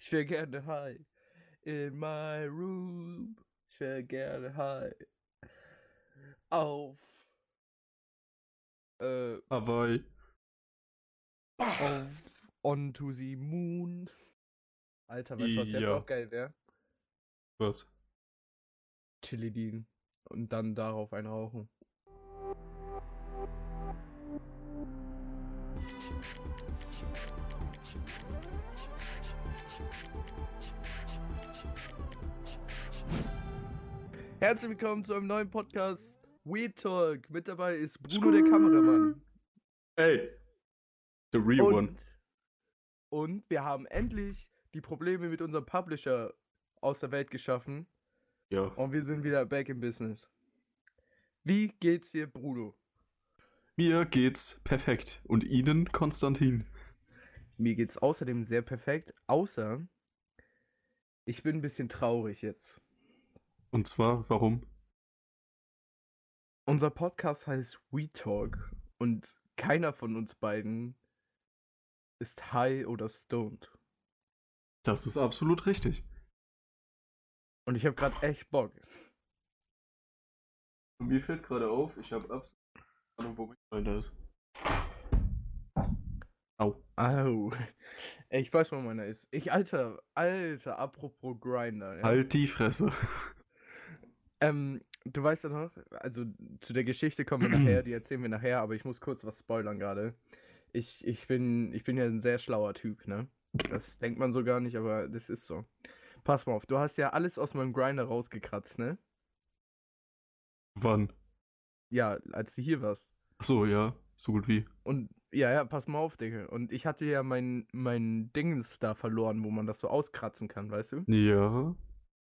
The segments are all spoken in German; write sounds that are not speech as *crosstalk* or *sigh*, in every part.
Ich wäre gerne high. In my room. Ich wäre gerne high. Auf. Äh, Hawaii. auf Onto the Moon. Alter, weißt du, was jetzt Ja. auch geil wäre? Was? Chili Und dann darauf ein Herzlich willkommen zu einem neuen Podcast Weed Talk. Mit dabei ist Bruno der Kameramann. Ey! The real one. Und, und wir haben endlich die Probleme mit unserem Publisher aus der Welt geschaffen. Ja. Und wir sind wieder back in business. Wie geht's dir, Bruno? Mir geht's perfekt. Und Ihnen, Konstantin? Mir geht's außerdem sehr perfekt, außer ich bin ein bisschen traurig jetzt. Und zwar, warum? Unser Podcast heißt We Talk und keiner von uns beiden ist high oder stoned. Das ist absolut richtig. Und ich habe gerade echt Bock. Und mir fällt gerade auf, ich habe absolut keine Ahnung, wo mein Grinder ist. Au. Au. Ey, Ich weiß, wo meiner ist. Ich, Alter, Alter, apropos Grinder. Ja. Halt die Fresse. Ähm, du weißt ja noch, also zu der Geschichte kommen wir *clears throat* nachher, die erzählen wir nachher, aber ich muss kurz was spoilern gerade. Ich, ich bin, ich bin ja ein sehr schlauer Typ, ne? Das denkt man so gar nicht, aber das ist so. Pass mal auf, du hast ja alles aus meinem Grinder rausgekratzt, ne? Wann? Ja, als du hier warst. Ach so, ja. So gut wie. Und ja, ja, pass mal auf, Digga. Und ich hatte ja mein, mein Dingens da verloren, wo man das so auskratzen kann, weißt du? Ja.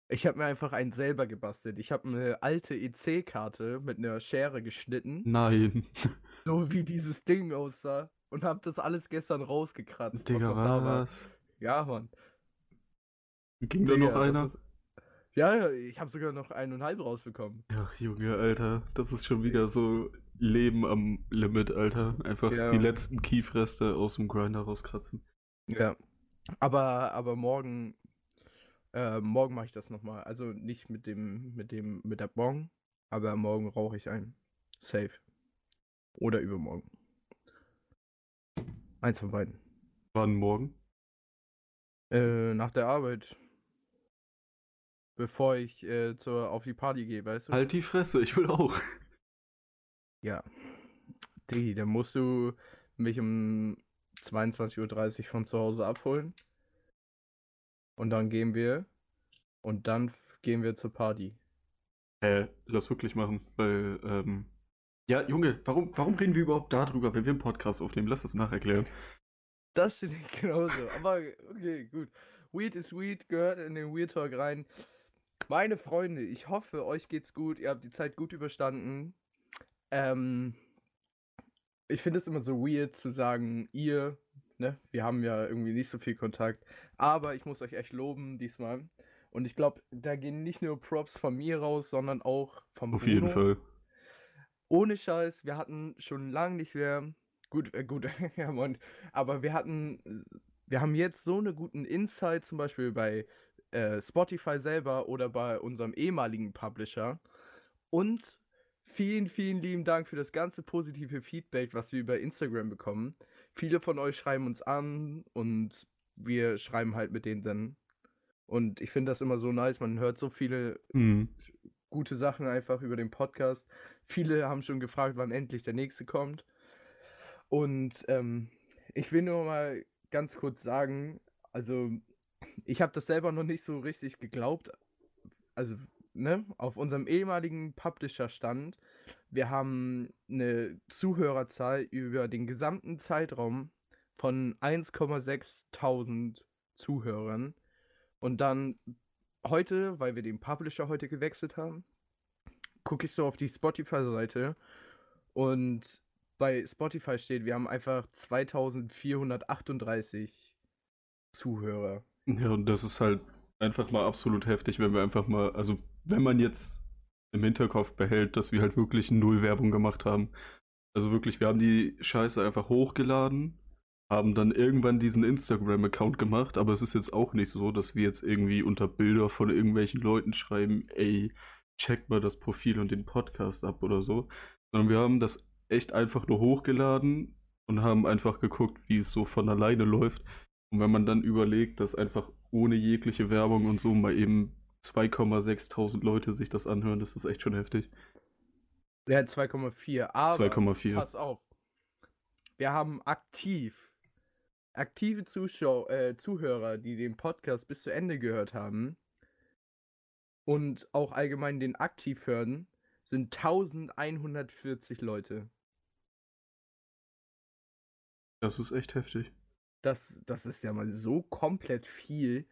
Ich habe mir einfach einen selber gebastelt. Ich habe eine alte EC-Karte mit einer Schere geschnitten. Nein. *laughs* so wie dieses Ding aussah und hab das alles gestern rausgekratzt. Digga, was noch da war. was? Ja, Mann. Ging da Digga, noch das einer? ist- Ja, ja, ich habe sogar noch eineinhalb rausbekommen. Ja, Junge, Alter. Das ist schon wieder so Leben am Limit, Alter. Einfach Ja. die letzten Kiefreste aus dem Grinder rauskratzen. Ja. Aber, aber morgen, äh, morgen mache ich das nochmal. Also nicht mit dem, mit dem, mit der Bong, aber morgen rauche ich ein. Safe. Oder übermorgen. Eins von beiden. Wann morgen? Äh, nach der Arbeit. Bevor ich äh, zur, auf die Party gehe, weißt du? Halt die Fresse, ich will auch. Ja. Diggi, dann musst du mich um 22.30 Uhr von zu Hause abholen. Und dann gehen wir. Und dann gehen wir zur Party. Äh, lass wirklich machen, weil, ähm. Ja, Junge, warum, warum reden wir überhaupt darüber, wenn wir einen Podcast aufnehmen? Lass das nacherklären. Das finde ich genauso. Aber okay, gut. Weed is Weed, gehört in den Weird Talk rein. Meine Freunde, ich hoffe, euch geht's gut. Ihr habt die Zeit gut überstanden. Ähm, ich finde es immer so weird zu sagen, ihr, ne? Wir haben ja irgendwie nicht so viel Kontakt. Aber ich muss euch echt loben diesmal. Und ich glaube, da gehen nicht nur Props von mir raus, sondern auch vom Auf jeden Bruno. Fall. Ohne Scheiß, wir hatten schon lange nicht mehr. Gut, äh, gut, *laughs* ja, Mann. Aber wir hatten, wir haben jetzt so eine guten Insight, zum Beispiel bei äh, Spotify selber oder bei unserem ehemaligen Publisher. Und vielen, vielen lieben Dank für das ganze positive Feedback, was wir über Instagram bekommen. Viele von euch schreiben uns an und wir schreiben halt mit denen dann. Und ich finde das immer so nice. Man hört so viele Mhm. gute Sachen einfach über den Podcast. Viele haben schon gefragt, wann endlich der nächste kommt. Und ähm, ich will nur mal ganz kurz sagen, also ich habe das selber noch nicht so richtig geglaubt. Also, ne, auf unserem ehemaligen Publisher-Stand, wir haben eine Zuhörerzahl über den gesamten Zeitraum von 1,6 Zuhörern. Und dann heute, weil wir den Publisher heute gewechselt haben, gucke ich so auf die Spotify-Seite und bei Spotify steht, wir haben einfach 2438 Zuhörer. Ja, und das ist halt einfach mal absolut heftig, wenn wir einfach mal, also wenn man jetzt im Hinterkopf behält, dass wir halt wirklich null Werbung gemacht haben. Also wirklich, wir haben die Scheiße einfach hochgeladen haben dann irgendwann diesen Instagram-Account gemacht, aber es ist jetzt auch nicht so, dass wir jetzt irgendwie unter Bilder von irgendwelchen Leuten schreiben, ey, check mal das Profil und den Podcast ab oder so, sondern wir haben das echt einfach nur hochgeladen und haben einfach geguckt, wie es so von alleine läuft. Und wenn man dann überlegt, dass einfach ohne jegliche Werbung und so mal eben 2,6 Leute sich das anhören, das ist echt schon heftig. Ja, 2,4. Aber 2,4. pass auf. Wir haben aktiv, aktive Zuschau äh, Zuhörer, die den Podcast bis zu Ende gehört haben und auch allgemein den aktiv hören, sind 1140 Leute. Das ist echt heftig. Das, das ist ja mal so komplett viel.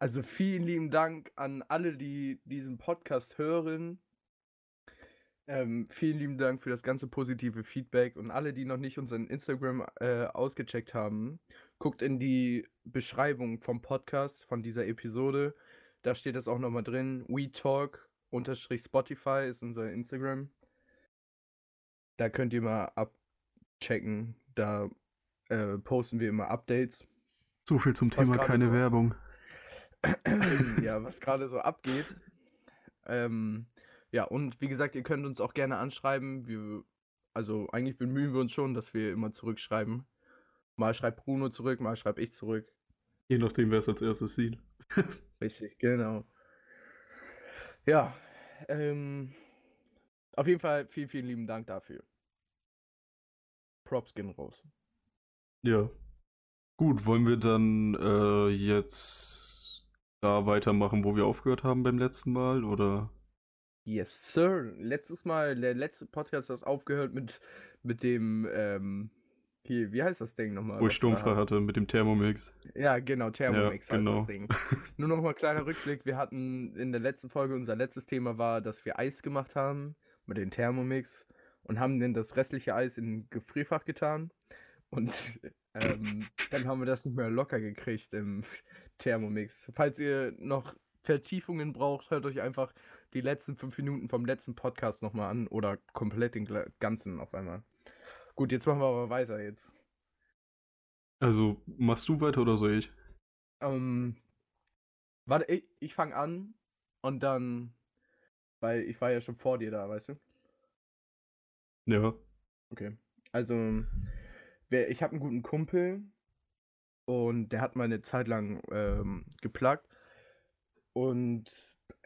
Also vielen lieben Dank an alle, die diesen Podcast hören. Ähm, vielen lieben Dank für das ganze positive Feedback und alle, die noch nicht unseren Instagram äh, ausgecheckt haben, guckt in die Beschreibung vom Podcast, von dieser Episode. Da steht das auch nochmal drin. WeTalk unterstrich Spotify ist unser Instagram. Da könnt ihr mal abchecken. Da äh, posten wir immer Updates. So viel zum Thema keine so- Werbung. Ja, *laughs* was gerade so abgeht. Ähm, ja, und wie gesagt, ihr könnt uns auch gerne anschreiben. Wir, also eigentlich bemühen wir uns schon, dass wir immer zurückschreiben. Mal schreibt Bruno zurück, mal schreibe ich zurück. Je nachdem, wer es als erstes sieht. *laughs* Richtig, genau. Ja, ähm, auf jeden Fall vielen, vielen lieben Dank dafür. Props gehen raus. Ja. Gut, wollen wir dann äh, jetzt da weitermachen, wo wir aufgehört haben beim letzten Mal? Oder? Yes, Sir. Letztes Mal, der letzte Podcast hat aufgehört mit, mit dem, ähm, hier, wie heißt das Ding nochmal? Wo ich Sturmfrei hatte mit dem Thermomix. Ja, genau, Thermomix Ja, heißt genau. das Ding. *laughs* Nur noch mal kleiner Rückblick. Wir hatten in der letzten Folge, unser letztes Thema war, dass wir Eis gemacht haben mit dem Thermomix und haben dann das restliche Eis in ein Gefrierfach getan. Und ähm, dann haben wir das nicht mehr locker gekriegt im *laughs* Thermomix. Falls ihr noch Vertiefungen braucht, hört euch einfach die letzten fünf Minuten vom letzten Podcast nochmal an oder komplett den ganzen auf einmal. Gut, jetzt machen wir aber weiter jetzt. Also, machst du weiter oder soll ich? Ähm, warte, ich, ich fange an und dann, weil ich war ja schon vor dir da, weißt du? Ja. Okay. Also, ich habe einen guten Kumpel und der hat mal eine Zeit lang ähm, geplagt und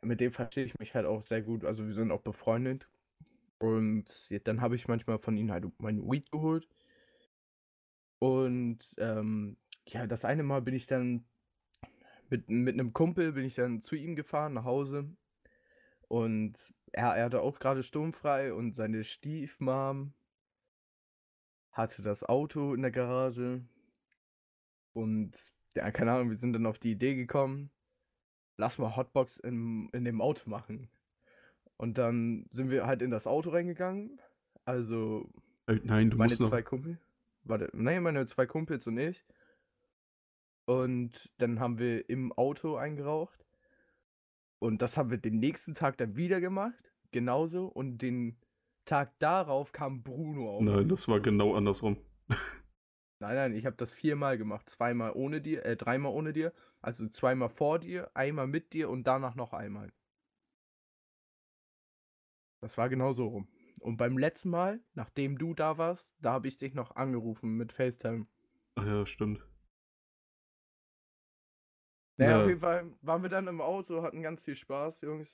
mit dem verstehe ich mich halt auch sehr gut. Also, wir sind auch befreundet und dann habe ich manchmal von ihm halt mein Weed geholt und ähm, ja, das eine Mal bin ich dann mit, mit einem Kumpel bin ich dann zu ihm gefahren nach Hause und er, er hatte auch gerade sturmfrei und seine Stiefmom hatte das Auto in der Garage und ja, keine Ahnung, wir sind dann auf die Idee gekommen, lass mal Hotbox in, in dem Auto machen. Und dann sind wir halt in das Auto reingegangen. Also Äh, Nein, du meine musst noch. zwei Kumpel. Warte, nein, meine zwei Kumpels und ich. Und dann haben wir im Auto eingeraucht. Und das haben wir den nächsten Tag dann wieder gemacht. Genauso. Und den Tag darauf kam Bruno auf. Nein, das war genau andersrum. Nein, nein, ich habe das viermal gemacht. Zweimal ohne dir, äh, dreimal ohne dir. Also zweimal vor dir, einmal mit dir und danach noch einmal. Das war genau so rum. Und beim letzten Mal, nachdem du da warst, da habe ich dich noch angerufen mit FaceTime. Ach ja, stimmt. Naja, Ja. auf jeden Fall waren wir dann im Auto, hatten ganz viel Spaß, Jungs.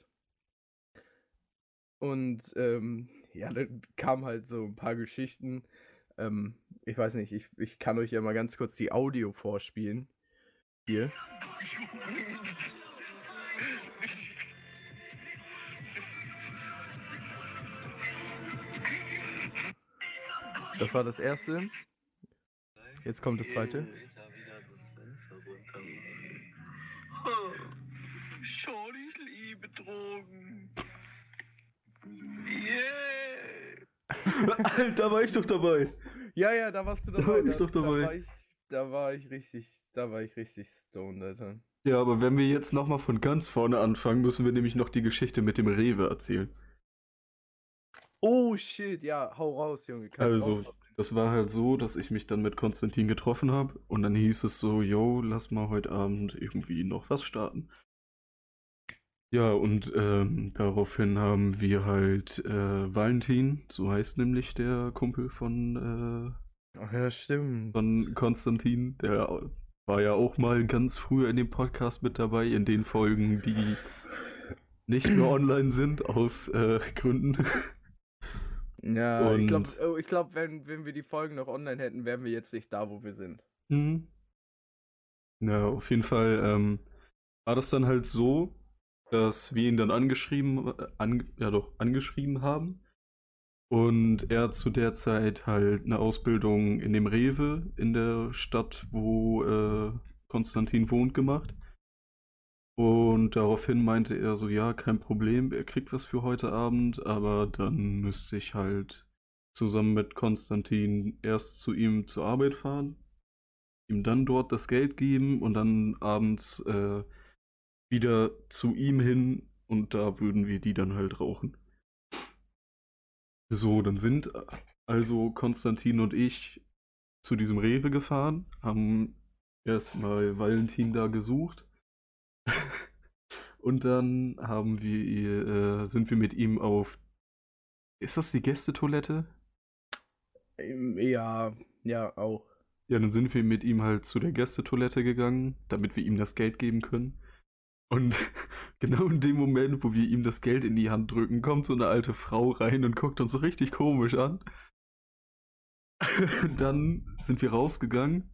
Und ähm, ja, dann kamen halt so ein paar Geschichten. Ähm, ich weiß nicht, ich, ich kann euch ja mal ganz kurz die Audio vorspielen. Hier. Das war das erste. Jetzt kommt das zweite. Schon ich liebe Drogen. Yeah. *laughs* Alter, war ich doch dabei. Ja, ja, da warst du Da dabei. war ich doch dabei. Da war ich, da war ich richtig, da war ich richtig stoned, Alter. Ja, aber wenn wir jetzt nochmal von ganz vorne anfangen, müssen wir nämlich noch die Geschichte mit dem Rewe erzählen. Oh shit, ja, hau raus, Junge. Also, das war halt so, dass ich mich dann mit Konstantin getroffen habe und dann hieß es so, yo, lass mal heute Abend irgendwie noch was starten. Ja, und ähm, daraufhin haben wir halt äh, Valentin, so heißt nämlich der Kumpel von, Ach ja, äh, stimmt. von Konstantin, der war ja auch mal ganz früher in dem Podcast mit dabei, in den Folgen, die nicht mehr *clears throat* online sind, aus äh, Gründen. Ja, ich glaube, Und- ich glaub, wenn, wenn wir die Folgen noch online hätten, wären wir jetzt nicht da, wo wir sind. Mhm. Ja, auf jeden Fall ähm, war das dann halt so, dass wir ihn dann angeschrieben, äh, an, ja doch, angeschrieben haben. Und er zu der Zeit halt eine Ausbildung in dem Rewe in der Stadt, wo äh, Konstantin wohnt, gemacht. Und daraufhin meinte er so, ja, kein Problem, er kriegt was für heute Abend, aber dann müsste ich halt zusammen mit Konstantin erst zu ihm zur Arbeit fahren, ihm dann dort das Geld geben und dann abends äh, wieder zu ihm hin und da würden wir die dann halt rauchen. So, dann sind also Konstantin und ich zu diesem Rewe gefahren, haben erstmal Valentin da gesucht *laughs* und dann haben wir, äh, sind wir mit ihm auf, ist das die Gästetoilette? Ähm, Ja, ja, auch. Ja, dann sind wir mit ihm halt zu der Gästetoilette gegangen, damit wir ihm das Geld geben können. Und *laughs* genau in dem Moment, wo wir ihm das Geld in die Hand drücken, kommt so eine alte Frau rein und guckt uns so richtig komisch an. *laughs* Dann sind wir rausgegangen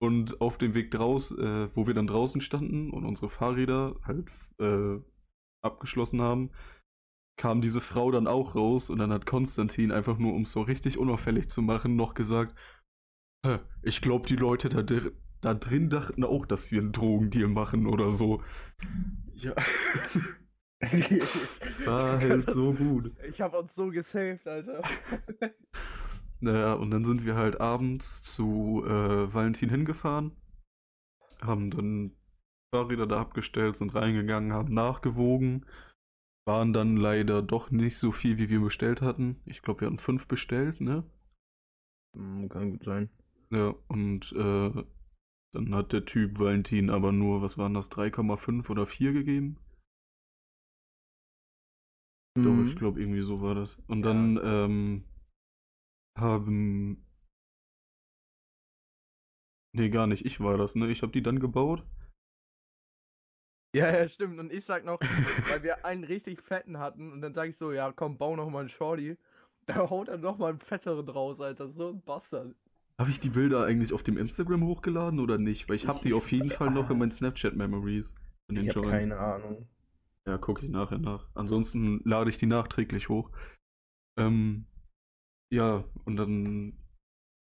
und auf dem Weg draus, äh, wo wir dann draußen standen und unsere Fahrräder halt äh, abgeschlossen haben, kam diese Frau dann auch raus und dann hat Konstantin einfach nur, um es so richtig unauffällig zu machen, noch gesagt, "Hä, ich glaube, die Leute da, da drin dachten auch, dass wir einen Drogendeal machen oder so. Ja, *laughs* es war halt so gut. Ich habe uns so gesaved, Alter. Naja, und dann sind wir halt abends zu äh, Valentin hingefahren, haben dann Fahrräder da abgestellt, sind reingegangen, haben nachgewogen, waren dann leider doch nicht so viel, wie wir bestellt hatten. Ich glaube, wir hatten fünf bestellt, ne? Hm, Kann gut sein. Ja, und äh, dann hat der Typ Valentin aber nur, was waren das, 3,5 oder 4 gegeben? Doch, Mhm. ich glaube, irgendwie so war das. Und Ja. dann ähm, haben. Nee, gar nicht. Ich war das, ne? Ich habe die dann gebaut. Ja, ja, stimmt. Und ich sag noch, *laughs* weil wir einen richtig fetten hatten und dann sag ich so, ja, komm, bau noch mal einen Shorty. Da haut er noch mal einen fetteren raus, Alter. So ein Bastard. Habe ich die Bilder eigentlich auf dem Instagram hochgeladen oder nicht? Weil ich habe die auf jeden Fall noch in meinen Snapchat-Memories. Ich hab Joints. keine Ahnung. Ja, gucke ich nachher nach. Ansonsten lade ich die nachträglich hoch. Ähm, ja, und dann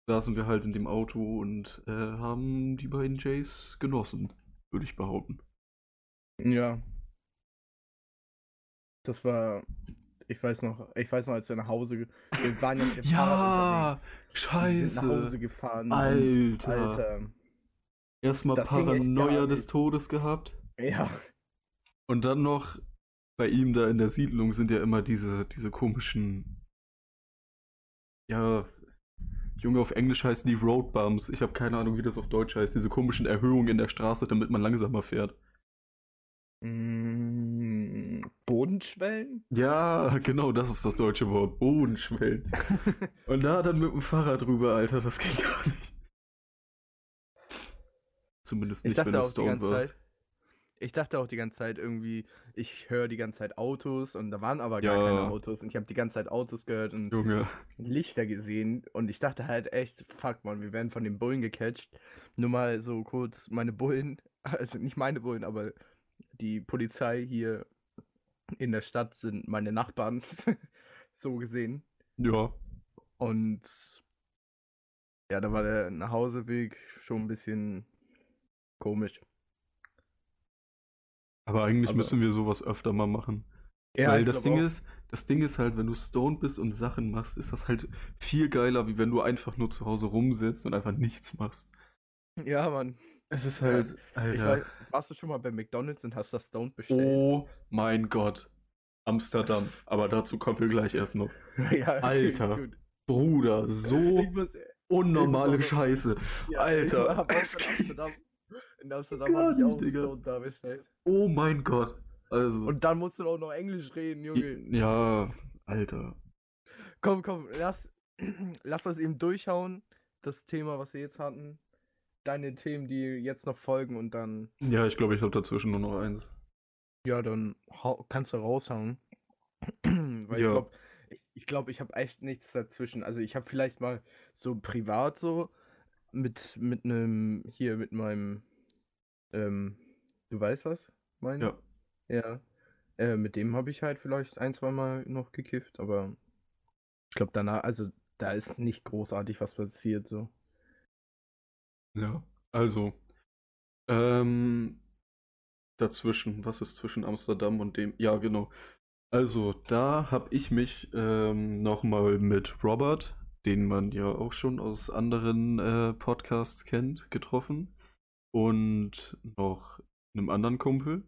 saßen wir halt in dem Auto und äh, haben die beiden Jays genossen, würde ich behaupten. Ja. Das war. Ich weiß noch, ich weiß noch, als wir nach Hause. Wir waren ja mit dem Fahrrad unterwegs. Sind nach Hause gefahren. Alter. Alter. Erstmal Das Paranoia des. Todes gehabt. Ja. Und dann noch bei ihm da in der Siedlung sind ja immer diese, diese komischen. Ja. Junge, auf Englisch heißen die Road Bumps. Ich habe keine Ahnung, wie das auf Deutsch heißt. Diese komischen Erhöhungen in der Straße, damit man langsamer fährt. Mm, Bodenschwellen? Ja, genau, das ist das deutsche Wort. Bodenschwellen. *laughs* Und da dann mit dem Fahrrad rüber, Alter, das ging gar nicht. Zumindest Ich nicht, wenn du ganze warst. Zeit. Ich dachte auch die ganze Zeit irgendwie, ich höre die ganze Zeit Autos und da waren aber gar Ja. keine Autos und ich habe die ganze Zeit Autos gehört und Junge. Lichter gesehen und ich dachte halt echt, fuck man, wir werden von den Bullen gecatcht. Nur mal so kurz meine Bullen, *laughs* also nicht meine Bullen, aber die Polizei hier in der Stadt sind meine Nachbarn, *laughs* so gesehen. Ja. Und ja, da war der Nachhauseweg schon ein bisschen komisch. Aber eigentlich Aber- müssen wir sowas öfter mal machen. Ja, Weil das Ding auch. ist, das Ding ist halt, wenn du stoned bist und Sachen machst, ist das halt viel geiler, wie wenn du einfach nur zu Hause rumsitzt und einfach nichts machst. Ja, Mann. Es ist halt, Ich Alter. weiß, warst du schon mal bei McDonalds und hast das Stoned bestellt? Oh mein Gott. Amsterdam. Aber dazu kommen wir gleich erst noch. *laughs* ja, okay, Alter. gut. Bruder, so muss, unnormale muss Scheiße. ja, Alter, es Amsterdam. In Amsterdam gar hab ich auch Digga. Stone Davis Night. Oh mein Gott. Also. Und dann musst du auch noch Englisch reden, Junge. ja, Alter. Komm, komm, lass, *clears throat* lass das eben durchhauen. Das Thema, was wir jetzt hatten. Deine Themen, die jetzt noch folgen und dann. Ja, ich glaube, ich habe dazwischen nur noch eins. Ja, dann kannst du raushauen. *clears throat* Weil ich Ja. glaube, ich, ich, glaub, ich habe echt nichts dazwischen. Also ich habe vielleicht mal so privat so mit mit einem hier mit meinem ähm, du weißt was? Mein? Ja. Ja. Äh, mit dem habe ich halt vielleicht ein, zwei Mal noch gekifft, aber ich glaube danach, also da ist nicht großartig was passiert so. Ja. Also. Ähm. Dazwischen. Was ist zwischen Amsterdam und dem? Ja, genau. Also, da habe ich mich ähm, nochmal mit Robert, den man ja auch schon aus anderen äh, Podcasts kennt, getroffen. Und noch einem anderen Kumpel.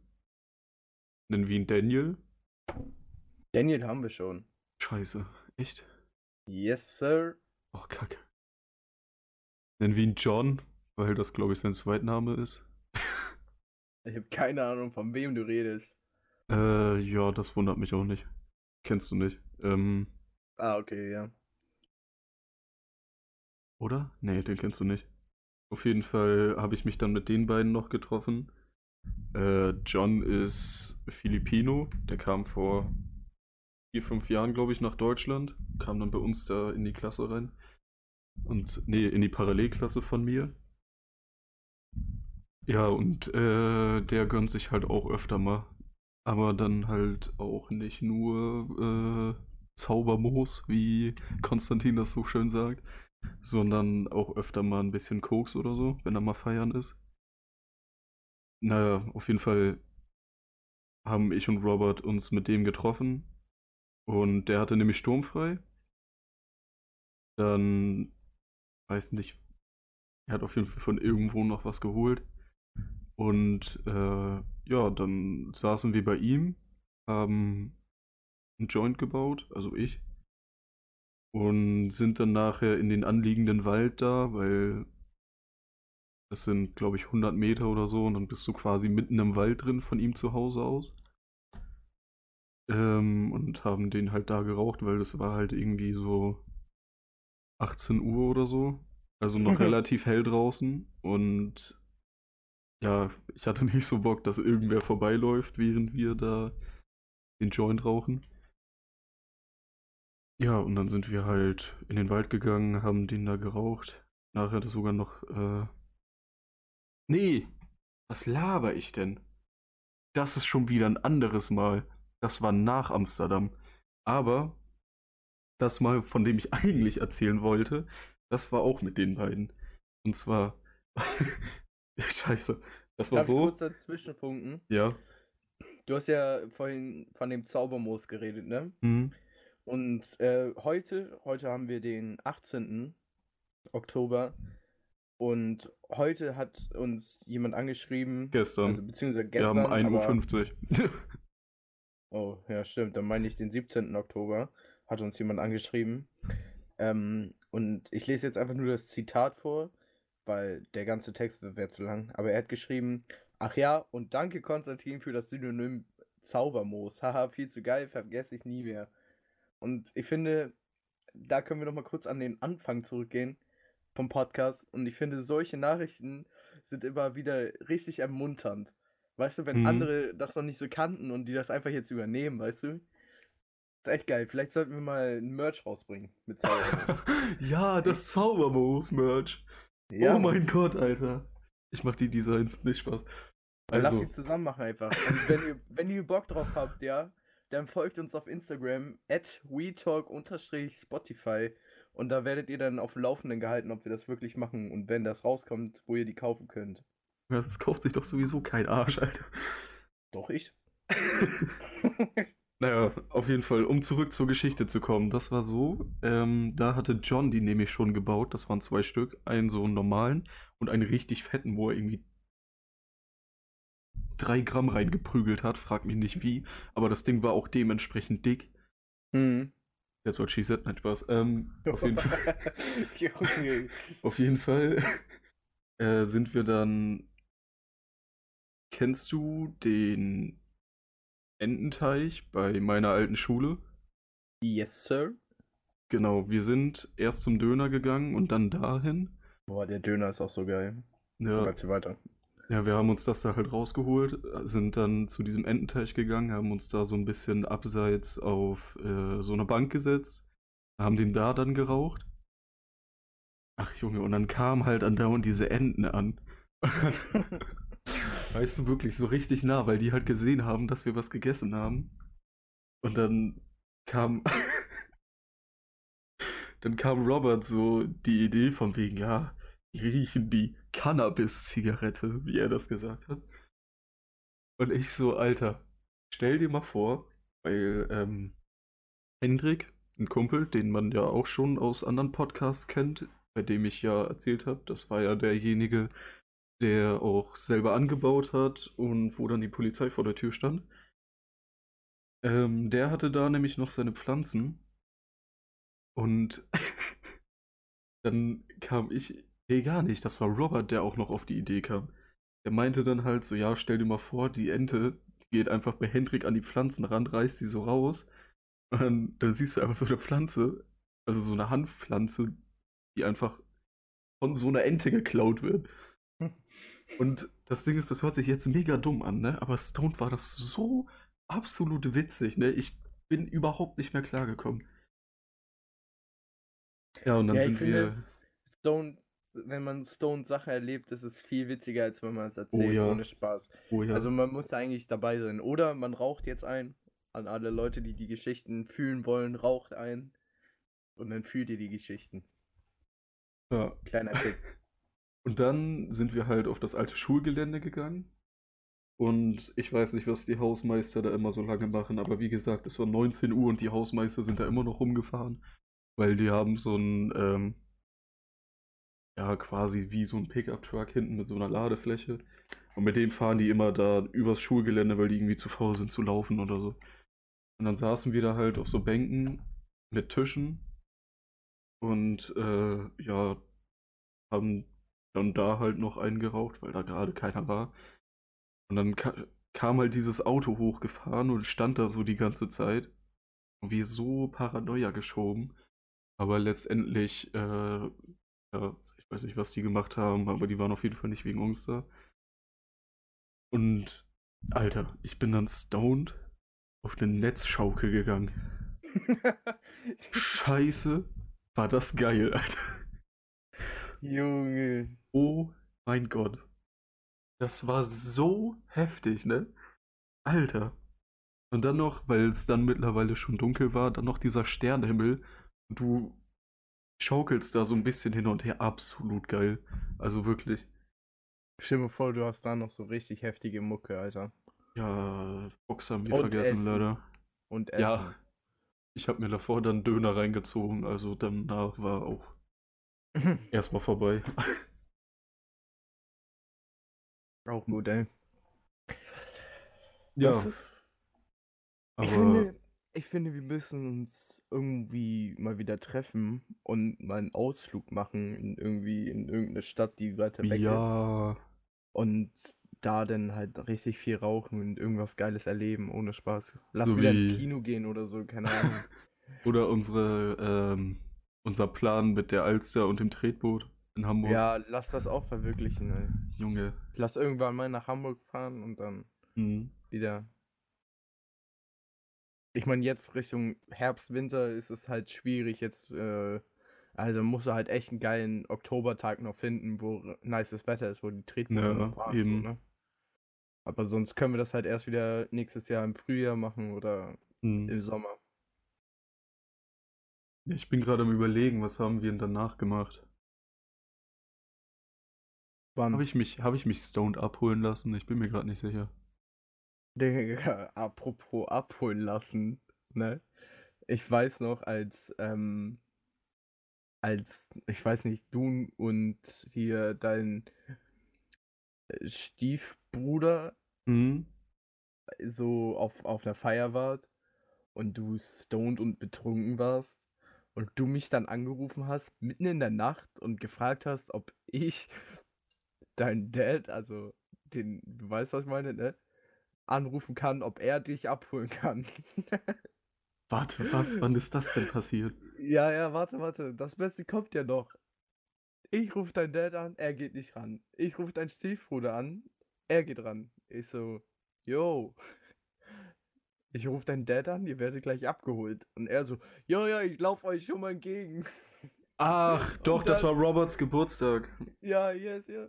Einen Wien Daniel. Daniel haben wir schon. Scheiße. Echt? Yes, sir. Oh, kacke. Nennen wir ihn John, weil das, glaube ich, sein Zweitname ist. Ich habe keine Ahnung, von wem du redest. Äh, ja, das wundert mich auch nicht. Kennst du nicht. Ähm, Ah, okay, ja. oder? Nee, den kennst du nicht. Auf jeden Fall habe ich mich dann mit den beiden noch getroffen. Äh, John ist Filipino. Der kam vor vier, fünf Jahren, glaube ich, nach Deutschland. Kam dann bei uns da in die Klasse rein. Und, nee, in die Parallelklasse von mir. Ja, und äh, der gönnt sich halt auch öfter mal. Aber dann halt auch nicht nur äh, Zaubermoos, wie Konstantin das so schön sagt, sondern auch öfter mal ein bisschen Koks oder so, wenn er mal feiern ist. Naja, auf jeden Fall haben ich und Robert uns mit dem getroffen und der hatte nämlich sturmfrei. Dann, weiß nicht, er hat auf jeden Fall von irgendwo noch was geholt. Und äh, ja, dann saßen wir bei ihm, haben einen Joint gebaut, also ich. Und sind dann nachher in den anliegenden Wald da, weil das sind, glaube ich, 100 Meter oder so. Und dann bist du quasi mitten im Wald drin von ihm zu Hause aus. Ähm, und haben den halt da geraucht, weil das war halt irgendwie so 18 Uhr oder so. Also noch relativ hell draußen. Und ja, ich hatte *laughs* nicht so Bock, dass irgendwer vorbeiläuft, während wir da den Joint rauchen. Ja, und dann sind wir halt in den Wald gegangen, haben den da geraucht. Nachher das sogar noch, äh. Nee! Was laber ich denn? Das ist schon wieder ein anderes Mal. Das war nach Amsterdam. Aber das Mal, von dem ich *laughs* eigentlich erzählen wollte, das war auch mit den beiden. Und zwar. *laughs* *laughs* Scheiße. Das war Darf ich so. kurz dazwischen punkten? Ja. Du hast ja vorhin von dem Zaubermoos geredet, ne? Mhm. Und äh, heute, heute haben wir den 18. Oktober. Und heute hat uns jemand angeschrieben. Gestern. Also beziehungsweise wir gestern. haben aber- 1.50 Uhr. *laughs* Oh, ja, stimmt. Dann meine ich den 17. Oktober. Hat uns jemand angeschrieben. Ähm, und ich lese jetzt einfach nur das Zitat vor, weil der ganze Text wäre zu lang. Aber er hat geschrieben: Ach ja, und danke Konstantin für das Synonym Zaubermoos. Haha, *laughs* viel zu geil, vergesse ich nie mehr. Und ich finde, da können wir noch mal kurz an den Anfang zurückgehen vom Podcast. Und ich finde, solche Nachrichten sind immer wieder richtig ermunternd. Weißt du, wenn Mhm. andere das noch nicht so kannten und die das einfach jetzt übernehmen, weißt du? ist echt geil. Vielleicht sollten wir mal ein Merch rausbringen mit *laughs* Zaubermoos. ja, das Zaubermoos-Merch. Ja, oh mein. Gott, Alter. Ich mach die Designs nicht Spaß. Lass Also, sie zusammen machen einfach. Und wenn ihr, *laughs* wenn ihr Bock drauf habt, ja, dann folgt uns auf Instagram at WeTalk-Spotify und da werdet ihr dann auf dem Laufenden gehalten, ob wir das wirklich machen und wenn das rauskommt, wo ihr die kaufen könnt. ja, das kauft sich doch sowieso kein Arsch, Alter. Doch ich. *laughs* *laughs* Naja, auf jeden Fall, um zurück zur Geschichte zu kommen. Das war so, ähm, da hatte John die nämlich schon gebaut. Das waren zwei Stück. Einen so einen normalen und einen richtig fetten, wo er irgendwie drei Gramm reingeprügelt hat. Frag mich nicht wie. Aber das Ding war auch dementsprechend dick. Hm. That's what she said, nein, Spaß. Ähm, auf jeden Fall, *laughs* auf jeden Fall äh, sind wir dann. Kennst du den Ententeich bei meiner alten Schule? Yes, sir. Genau, wir sind erst zum Döner gegangen und dann dahin. Boah, der Döner ist auch so geil. Ja, Erzähl weiter. ja, wir haben uns das da halt rausgeholt, sind dann zu diesem Ententeich gegangen, haben uns da so ein bisschen abseits auf äh, so eine Bank gesetzt, haben den da dann geraucht. Ach Junge, und dann kamen halt andauernd diese Enten an. *laughs* Weißt du, wirklich so richtig nah, weil die halt gesehen haben, dass wir was gegessen haben. Und dann kam. *laughs* dann kam Robert so die Idee von wegen, ja, die riechen die Cannabis-Zigarette, wie er das gesagt hat. Und ich so, Alter, stell dir mal vor, weil ähm, Hendrik, ein Kumpel, den man ja auch schon aus anderen Podcasts kennt, bei dem ich ja erzählt habe, das war ja derjenige, der auch selber angebaut hat und wo dann die Polizei vor der Tür stand. Ähm, der hatte da nämlich noch seine Pflanzen. Und *laughs* dann kam ich, nee, gar nicht, das war Robert, der auch noch auf die Idee kam. Der meinte dann halt so, ja, stell dir mal vor, die Ente, die geht einfach bei Hendrik an die Pflanzen ran, reißt die so raus. Und dann, dann siehst du einfach so eine Pflanze, also so eine Hanfpflanze, die einfach von so einer Ente geklaut wird. Und das Ding ist, das hört sich jetzt mega dumm an, ne? Aber Stone war das so absolut witzig, ne? Ich bin überhaupt nicht mehr klargekommen. Ja, und dann Ja, sind wir. Stone, wenn man Stone Sache erlebt, ist es viel witziger, als wenn man es erzählt, ja. ohne Spaß. Oh ja. Also man muss eigentlich dabei sein. Oder man raucht jetzt ein. An alle Leute, die die Geschichten fühlen wollen, raucht ein. Und dann fühlt ihr die Geschichten. ja. Kleiner Tipp. *laughs* Und dann sind wir halt auf das alte Schulgelände gegangen. Und ich weiß nicht, was die Hausmeister da immer so lange machen, aber wie gesagt, es war 19 Uhr und die Hausmeister sind da immer noch rumgefahren, weil die haben so ein, ähm, ja, quasi wie so ein Pickup-Truck hinten mit so einer Ladefläche. Und mit dem fahren die immer da übers Schulgelände, weil die irgendwie zu faul sind zu laufen oder so. Und dann saßen wir da halt auf so Bänken mit Tischen und äh, ja, haben dann da halt noch einen geraucht, weil da gerade keiner war. Und dann ka kam halt dieses Auto hochgefahren und stand da so die ganze Zeit. Und wir so Paranoia geschoben. Aber letztendlich, äh, ja, ich weiß nicht, was die gemacht haben, aber die waren auf jeden Fall nicht wegen uns da. Und, Alter, ich bin dann stoned auf eine Netzschaukel gegangen. *laughs* Scheiße, war das geil, Alter. Junge. Oh mein Gott. Das war so heftig, ne? Alter. Und dann noch, weil es dann mittlerweile schon dunkel war, dann noch dieser Sternenhimmel. Du schaukelst da so ein bisschen hin und her. Absolut geil. Also wirklich. Stell dir vor, du hast da noch so richtig heftige Mucke, Alter. Ja, Box haben wir Und vergessen, Essen. leider. Und Essen. Ja. Ich habe mir davor dann Döner reingezogen, also danach war auch erstmal vorbei. Auch gut, ey. Ja, ist, ich, aber finde, ich finde, wir müssen uns irgendwie mal wieder treffen und mal einen Ausflug machen in irgendwie in irgendeine Stadt, die weiter weg ist. ja, Und da dann halt richtig viel rauchen und irgendwas Geiles erleben, ohne Spaß. Lass So wieder wie- ins Kino gehen oder so, keine Ahnung. *laughs* oder unsere, ähm, unser Plan mit der Alster und dem Tretboot in Hamburg. ja, lass das auch verwirklichen, ey. Junge. Lass irgendwann mal nach Hamburg fahren und dann Mhm. wieder. Ich meine, jetzt Richtung Herbst, Winter ist es halt schwierig jetzt. Äh, also musst du halt echt einen geilen Oktobertag noch finden, wo nices Wetter ist, wo die Tretboote Ja, noch fahren. eben. So, ne? Aber sonst können wir das halt erst wieder nächstes Jahr im Frühjahr machen oder Mhm. im Sommer. Ich bin gerade am überlegen, was haben wir denn danach gemacht? Wann? Habe ich mich, habe ich mich stoned abholen lassen? Ich bin mir gerade nicht sicher. Digga, *laughs* apropos abholen lassen, ne? Ich weiß noch, als, ähm, als, ich weiß nicht, du und hier dein äh, Stiefbruder Mhm. so auf, auf einer Feier wart und du stoned und betrunken warst und du mich dann angerufen hast, mitten in der Nacht und gefragt hast, ob ich dein Dad, also den, du weißt, was ich meine, ne? Anrufen kann, ob er dich abholen kann. *laughs* Warte, was? Wann ist das denn passiert? Ja, ja, warte, warte. Das Beste kommt ja noch. Ich rufe dein Dad an, er geht nicht ran. Ich rufe deinen Stiefbruder an, er geht ran. Ich so, yo. Ich rufe deinen Dad an, ihr werdet gleich abgeholt. Und er so, ja, ja, ich lauf euch schon mal entgegen. Ach, *laughs* doch, Und das dann- war Roberts Geburtstag. Ja, yes, ja.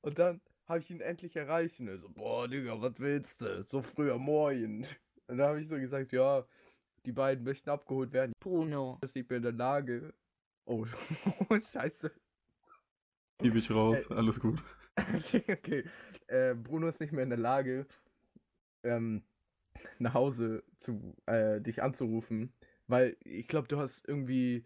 Und dann habe ich ihn endlich erreicht. Und er so, boah, Digga, was willst du? So früh am Morgen. Und dann habe ich so gesagt, ja, die beiden möchten abgeholt werden. Bruno. Bin nicht mehr in der Lage. Oh, *laughs* scheiße. Gib ich raus, alles gut. *laughs* okay. Äh, Bruno ist nicht mehr in der Lage, ähm, *laughs* nach Hause zu äh, dich anzurufen, weil ich glaube, du hast irgendwie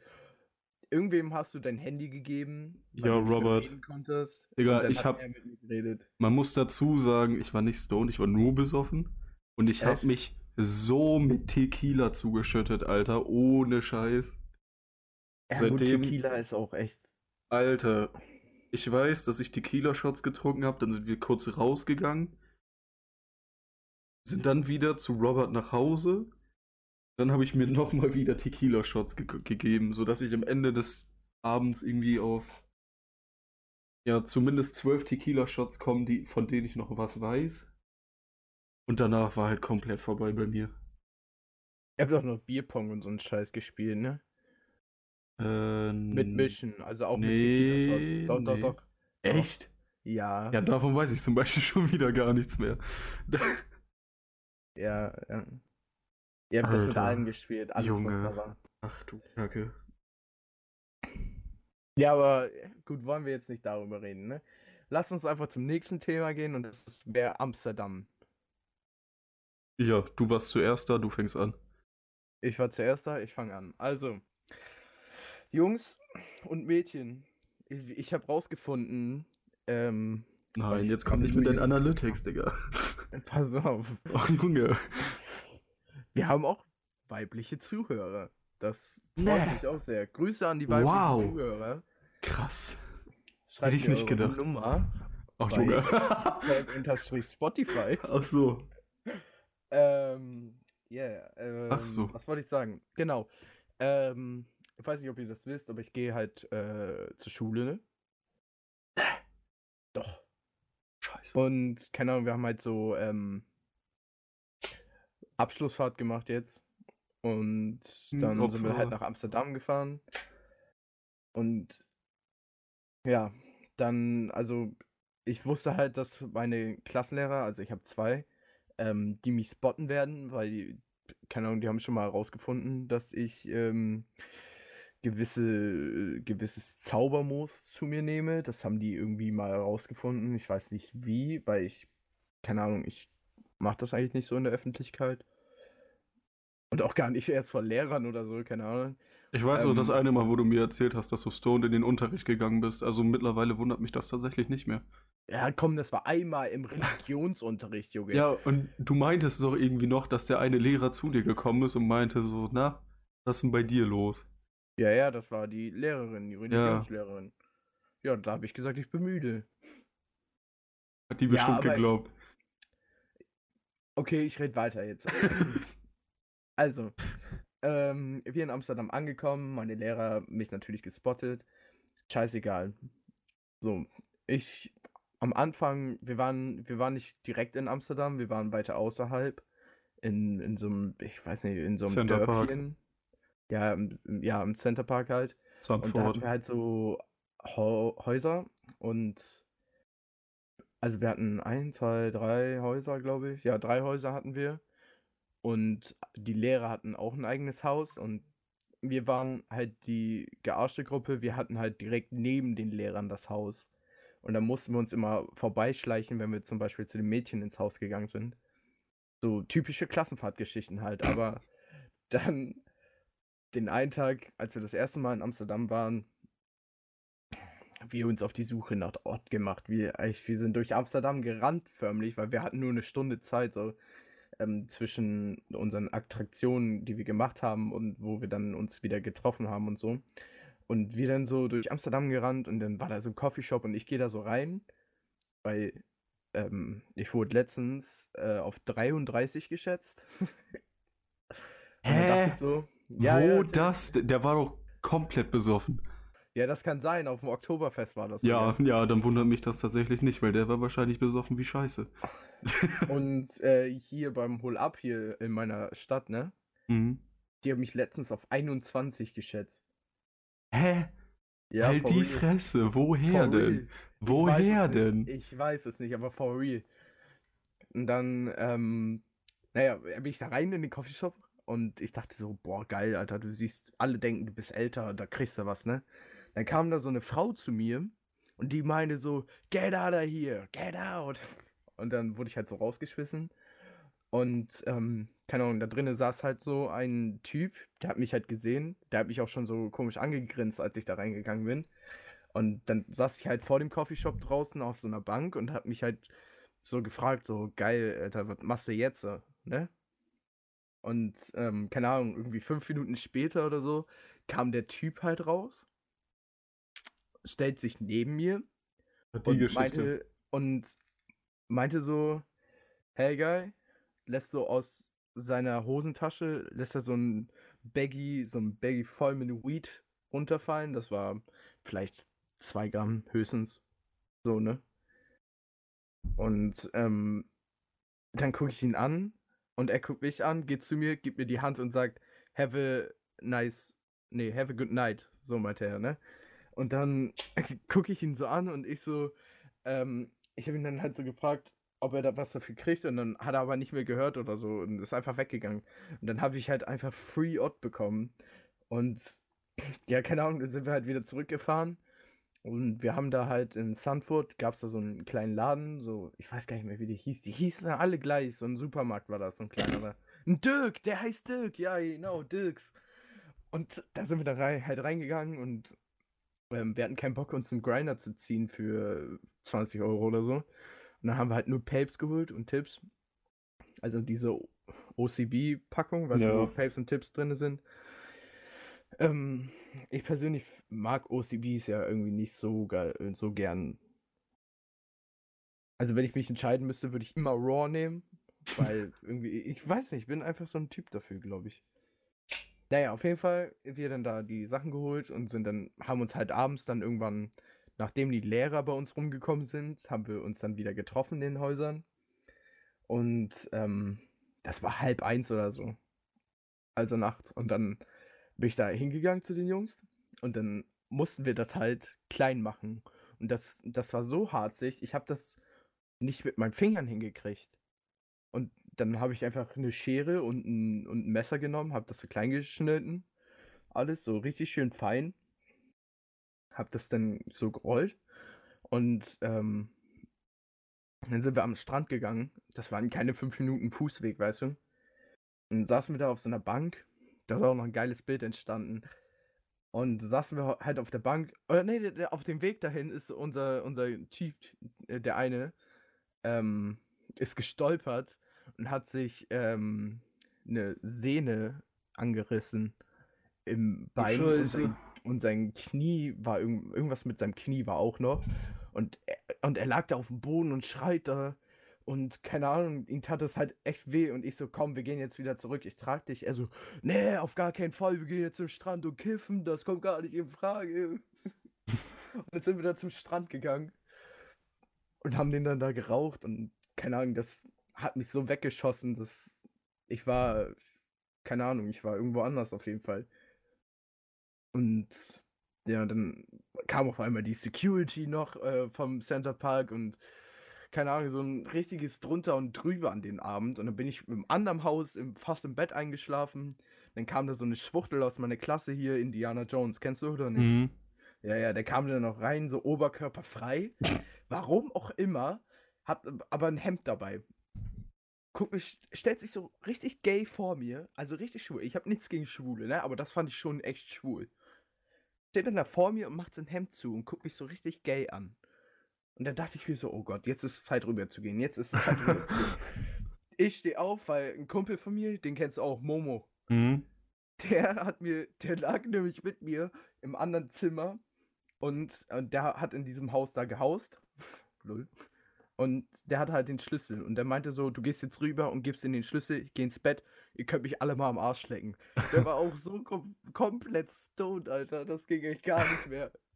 irgendwem hast du dein Handy gegeben, Ja, Robert. konntest. Digga, ich hat hab- mit mir geredet. Man muss dazu sagen, ich war nicht stoned, ich war nur besoffen. Und ich habe mich so mit Tequila zugeschüttet, Alter, ohne Scheiß. Ja, gut, Seitdem- Tequila ist auch echt. Alter, ich weiß, dass ich Tequila-Shots getrunken habe, dann sind wir kurz rausgegangen, sind dann wieder zu Robert nach Hause. Dann habe ich mir *laughs* nochmal wieder Tequila-Shots ge gegeben, sodass ich am Ende des Abends irgendwie auf ja zumindest zwölf Tequila-Shots komme, die, von denen ich noch was weiß. Und danach war halt komplett vorbei bei mir. Ihr habt doch noch Bierpong und so einen Scheiß gespielt, ne? Äh, Mit Mischen, also auch mit nee, Tequila-Shots. Doch, doch, nee. doch. Echt? Ja, Ja, davon weiß ich zum Beispiel *laughs* schon wieder gar nichts mehr. Ja, ja. Ihr habt das mit Alter, allem gespielt, alles was Junge. da war. Ach du Kacke. Ja, aber gut, wollen wir jetzt nicht darüber reden, ne? Lass uns einfach zum nächsten Thema gehen und das wäre Amsterdam. Ja, du warst zuerst da, du fängst an. Ich war zuerst da, ich fange an. Also, Jungs und Mädchen, ich, ich habe rausgefunden, ähm, Nein, jetzt komm nicht mit deinen Analytics, Digga. *laughs* pass auf, Oh, Junge. wir haben auch weibliche Zuhörer. Das freut Nee. mich auch sehr. Grüße an die weiblichen Wow. Zuhörer. Krass. Schreibt ich nicht gedacht. Nummer Ach, Bei- Junge. *laughs* unterstrich Spotify. Ach so. Ähm, yeah, ähm, Ach so. Was wollte ich sagen? Genau. Ähm, ich weiß nicht, ob ihr das wisst, aber ich gehe halt äh, zur Schule, ne? Doch. Scheiße. Und, keine Ahnung, wir haben halt so, ähm, Abschlussfahrt gemacht jetzt. Und Hm, dann sind wir halt nach Amsterdam gefahren. Und ja, dann, also ich wusste halt, dass meine Klassenlehrer, also ich habe zwei, ähm, die mich spotten werden, weil, die, keine Ahnung, die haben schon mal herausgefunden, dass ich ähm, gewisse, gewisses Zaubermoos zu mir nehme. Das haben die irgendwie mal herausgefunden. Ich weiß nicht wie, weil ich, keine Ahnung, ich mache das eigentlich nicht so in der Öffentlichkeit. Und auch gar nicht erst vor Lehrern oder so, keine Ahnung. Ich weiß noch, das Ähm, eine Mal, wo du mir erzählt hast, dass du stoned in den Unterricht gegangen bist. Also mittlerweile wundert mich das tatsächlich nicht mehr. Ja, komm, das war einmal im Religionsunterricht, Junge. Ja, und du meintest doch irgendwie noch, dass der eine Lehrer zu dir gekommen ist und meinte so, na, was ist denn bei dir los? Ja, ja, das war die Lehrerin, die Religionslehrerin. Ja, da habe ich gesagt, ich bin müde. Hat die Ja, bestimmt aber- geglaubt. Okay, ich rede weiter jetzt. *laughs* Also, ähm, wir in Amsterdam angekommen, meine Lehrer mich natürlich gespottet. Scheißegal. So, ich am Anfang, wir waren, wir waren nicht direkt in Amsterdam, wir waren weiter außerhalb. In, in so einem, ich weiß nicht, in so einem. Dörfchen. Ja, im, ja, im Center Park halt. Und da hatten wir halt so Häuser und also wir hatten ein, zwei, drei Häuser, glaube ich. Ja, drei Häuser hatten wir. Und die Lehrer hatten auch ein eigenes Haus und wir waren halt die gearschte Gruppe. Wir hatten halt direkt neben den Lehrern das Haus. Und da mussten wir uns immer vorbeischleichen, wenn wir zum Beispiel zu den Mädchen ins Haus gegangen sind. So typische Klassenfahrtgeschichten halt. Aber *clears throat* dann den einen Tag, als wir das erste Mal in Amsterdam waren, haben wir uns auf die Suche nach Ort gemacht. Wir, wir sind durch Amsterdam gerannt förmlich, weil wir hatten nur eine Stunde Zeit. So. ähm, zwischen unseren Attraktionen, die wir gemacht haben und wo wir dann uns wieder getroffen haben und so. Und wir dann so durch Amsterdam gerannt und dann war da so ein Coffeeshop und ich gehe da so rein, weil ähm, ich wurde letztens äh, auf 33 geschätzt. *laughs* Und dann dachte ich so, Wo ja, ja, das? Der war doch komplett besoffen. ja, das kann sein, auf dem Oktoberfest war das. Ja, sogar. ja, dann wundert mich das tatsächlich nicht, weil der war wahrscheinlich besoffen wie Scheiße. *laughs* Und äh, hier beim Hol-Up hier in meiner Stadt, ne? Mhm. Die haben mich letztens auf 21 geschätzt. Hä? Ja, halt die real. Fresse, woher For denn? real. Ich Woher nicht. denn? Ich weiß es nicht, aber for real. Und dann, ähm, naja, bin ich da rein in den Coffeeshop und ich dachte so, boah, geil, Alter, du siehst, alle denken, du bist älter, da kriegst du was, ne? Dann kam da so eine Frau zu mir und die meinte so, get out of here, get out. Und dann wurde ich halt so rausgeschmissen. Und, ähm, keine Ahnung, da drinnen saß halt so ein Typ, der hat mich halt gesehen, der hat mich auch schon so komisch angegrinst, als ich da reingegangen bin. Und dann saß ich halt vor dem Coffeeshop draußen auf so einer Bank und hab mich halt so gefragt, so, geil, Alter, was machst du jetzt, ne? Und, ähm, keine Ahnung, irgendwie fünf Minuten später oder so kam der Typ halt raus, stellt sich neben mir Hat und meinte, und meinte so, hey Guy, lässt so aus seiner Hosentasche, lässt er so ein Baggy, so ein Baggy voll mit Weed runterfallen. Das war vielleicht zwei Gramm höchstens. So, ne? Und ähm, dann gucke ich ihn an und er guckt mich an, geht zu mir, gibt mir die Hand und sagt, have a nice, nee, have a good night. So meinte er, ne? Und dann *laughs* gucke ich ihn so an und ich so, ähm, ich habe ihn dann halt so gefragt, ob er da was dafür kriegt und dann hat er aber nicht mehr gehört oder so und ist einfach weggegangen. Und dann habe ich halt einfach Free Odd bekommen und *clears throat* ja, keine Ahnung, dann sind wir halt wieder zurückgefahren und wir haben da halt in Sanford, gab es da so einen kleinen Laden, so, ich weiß gar nicht mehr, wie die hieß, die hießen alle gleich, so ein Supermarkt war das, so ein kleinerer. Ein Dirk, der heißt Dirk, ja, genau, Dirks. Und da sind wir da rein, halt reingegangen und ähm, wir hatten keinen Bock, uns einen Grinder zu ziehen für 20 Euro oder so. Und dann haben wir halt nur Papes geholt und Tipps. Also diese OCB-Packung, du, Ja. wo Papes und Tipps drin sind. Ähm, ich persönlich mag OCBs ja irgendwie nicht so geil, so gern. Also wenn ich mich entscheiden müsste, würde ich immer Raw nehmen, weil *laughs* irgendwie, ich weiß nicht, ich bin einfach so ein Typ dafür, glaube ich. Naja, auf jeden Fall, wir dann da die Sachen geholt und sind dann, haben uns halt abends dann irgendwann, nachdem die Lehrer bei uns rumgekommen sind, haben wir uns dann wieder getroffen in den Häusern. Und ähm, das war halb eins oder so. Also nachts. Und dann bin ich da hingegangen zu den Jungs und dann mussten wir das halt klein machen. Und das, das war so harzig, ich habe das nicht mit meinen Fingern hingekriegt. Und dann habe ich einfach eine Schere und ein, und ein Messer genommen, habe das so klein geschnitten. Alles so richtig schön fein. Habe das dann so gerollt. Und ähm, dann sind wir am Strand gegangen. Das waren keine fünf Minuten Fußweg, weißt du. Und dann saßen wir da auf so einer Bank. Da ist auch noch ein geiles Bild entstanden. Und saßen wir halt auf der Bank. Oder nee, auf dem Weg dahin ist unser, unser Typ, äh, der eine, ähm, ist gestolpert und hat sich ähm, eine Sehne angerissen im Bein. Und sein, und sein Knie war irgend, irgendwas mit seinem Knie war auch noch. Und er, und er lag da auf dem Boden und schreit da. Und keine Ahnung, ihm tat es halt echt weh. Und ich so, komm, wir gehen jetzt wieder zurück. Ich trag dich. Er so, nee, auf gar keinen Fall. Wir gehen jetzt zum Strand und kiffen. Das kommt gar nicht in Frage. *laughs* und jetzt sind wir da zum Strand gegangen. Und haben den dann da geraucht. Und keine Ahnung, das hat mich so weggeschossen, dass ich war, keine Ahnung, ich war irgendwo anders auf jeden Fall. Und ja, dann kam auf einmal die Security noch äh, vom Center Park und keine Ahnung, so ein richtiges drunter und drüber an den Abend. Und dann bin ich im anderen Haus im, fast im Bett eingeschlafen. Dann kam da so eine Schwuchtel aus meiner Klasse hier, Indiana Jones. Kennst du oder nicht? Mhm. Ja, ja, der kam dann noch rein, so oberkörperfrei. *laughs* Warum auch immer, hat aber ein Hemd dabei. Guck mich, stellt sich so richtig gay vor mir, also richtig schwul. Ich habe nichts gegen Schwule, ne? Aber das fand ich schon echt schwul. Steht dann da vor mir und macht sein Hemd zu und guckt mich so richtig gay an. Und dann dachte ich mir so, oh Gott, jetzt ist es Zeit rüber zu gehen, jetzt ist es Zeit rüber zu gehen. *laughs* Ich stehe auf, weil ein Kumpel von mir, den kennst du auch, Momo. Mhm. Der hat mir, der lag nämlich mit mir im anderen Zimmer und, und der hat in diesem Haus da gehaust. *laughs* Lol. Und der hat halt den Schlüssel und der meinte so, du gehst jetzt rüber und gibst ihm den Schlüssel, ich geh ins Bett, ihr könnt mich alle mal am Arsch lecken. Der war auch so kom komplett stoned, Alter, das ging echt gar nicht mehr. *laughs*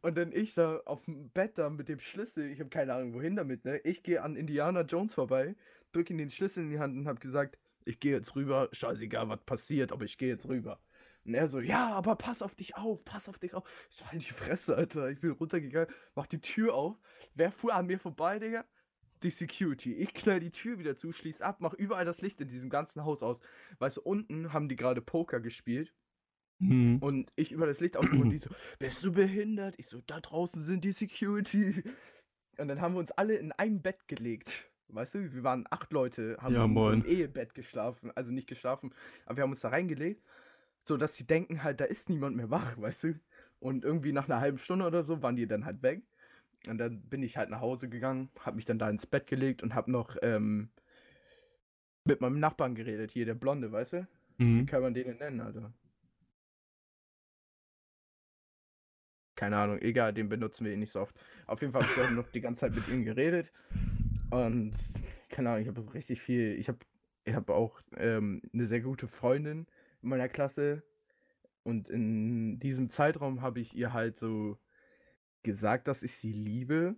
Und dann ich da auf dem Bett da mit dem Schlüssel, ich habe keine Ahnung wohin damit, ne? Ich gehe an Indiana Jones vorbei, drücke ihm den Schlüssel in die Hand und habe gesagt, ich gehe jetzt rüber, scheißegal, was passiert, aber ich gehe jetzt rüber. Und er so, ja, aber pass auf dich auf, pass auf dich auf. Ich so, halt die Fresse, Alter. Ich bin runtergegangen, mach die Tür auf. Wer fuhr an mir vorbei, Digga? Die Security. Ich knall die Tür wieder zu, schließ ab, mach überall das Licht in diesem ganzen Haus aus. Weißt du, unten haben die gerade Poker gespielt. Mhm. Und ich über das Licht auf und die so, bist du behindert? Ich so, da draußen sind die Security. Und dann haben wir uns alle in ein Bett gelegt. Weißt du, wir waren acht Leute, haben Ja, in so einem. Ehebett geschlafen. Also nicht geschlafen, aber wir haben uns da reingelegt, so dass sie denken halt, da ist niemand mehr wach, weißt du. Und irgendwie nach einer halben Stunde oder so waren die dann halt weg. Und dann bin ich halt nach Hause gegangen, hab mich dann da ins Bett gelegt und hab noch ähm, mit meinem Nachbarn geredet, hier der Blonde, weißt du? Wie Mhm. kann man den denn nennen, Alter? Keine Ahnung, egal, den benutzen wir eh nicht so oft. Auf jeden Fall habe ich noch die ganze Zeit mit ihm geredet. Und keine Ahnung, ich habe richtig viel. Ich habe ich hab auch ähm, eine sehr gute Freundin in meiner Klasse. Und in diesem Zeitraum habe ich ihr halt so gesagt, dass ich sie liebe.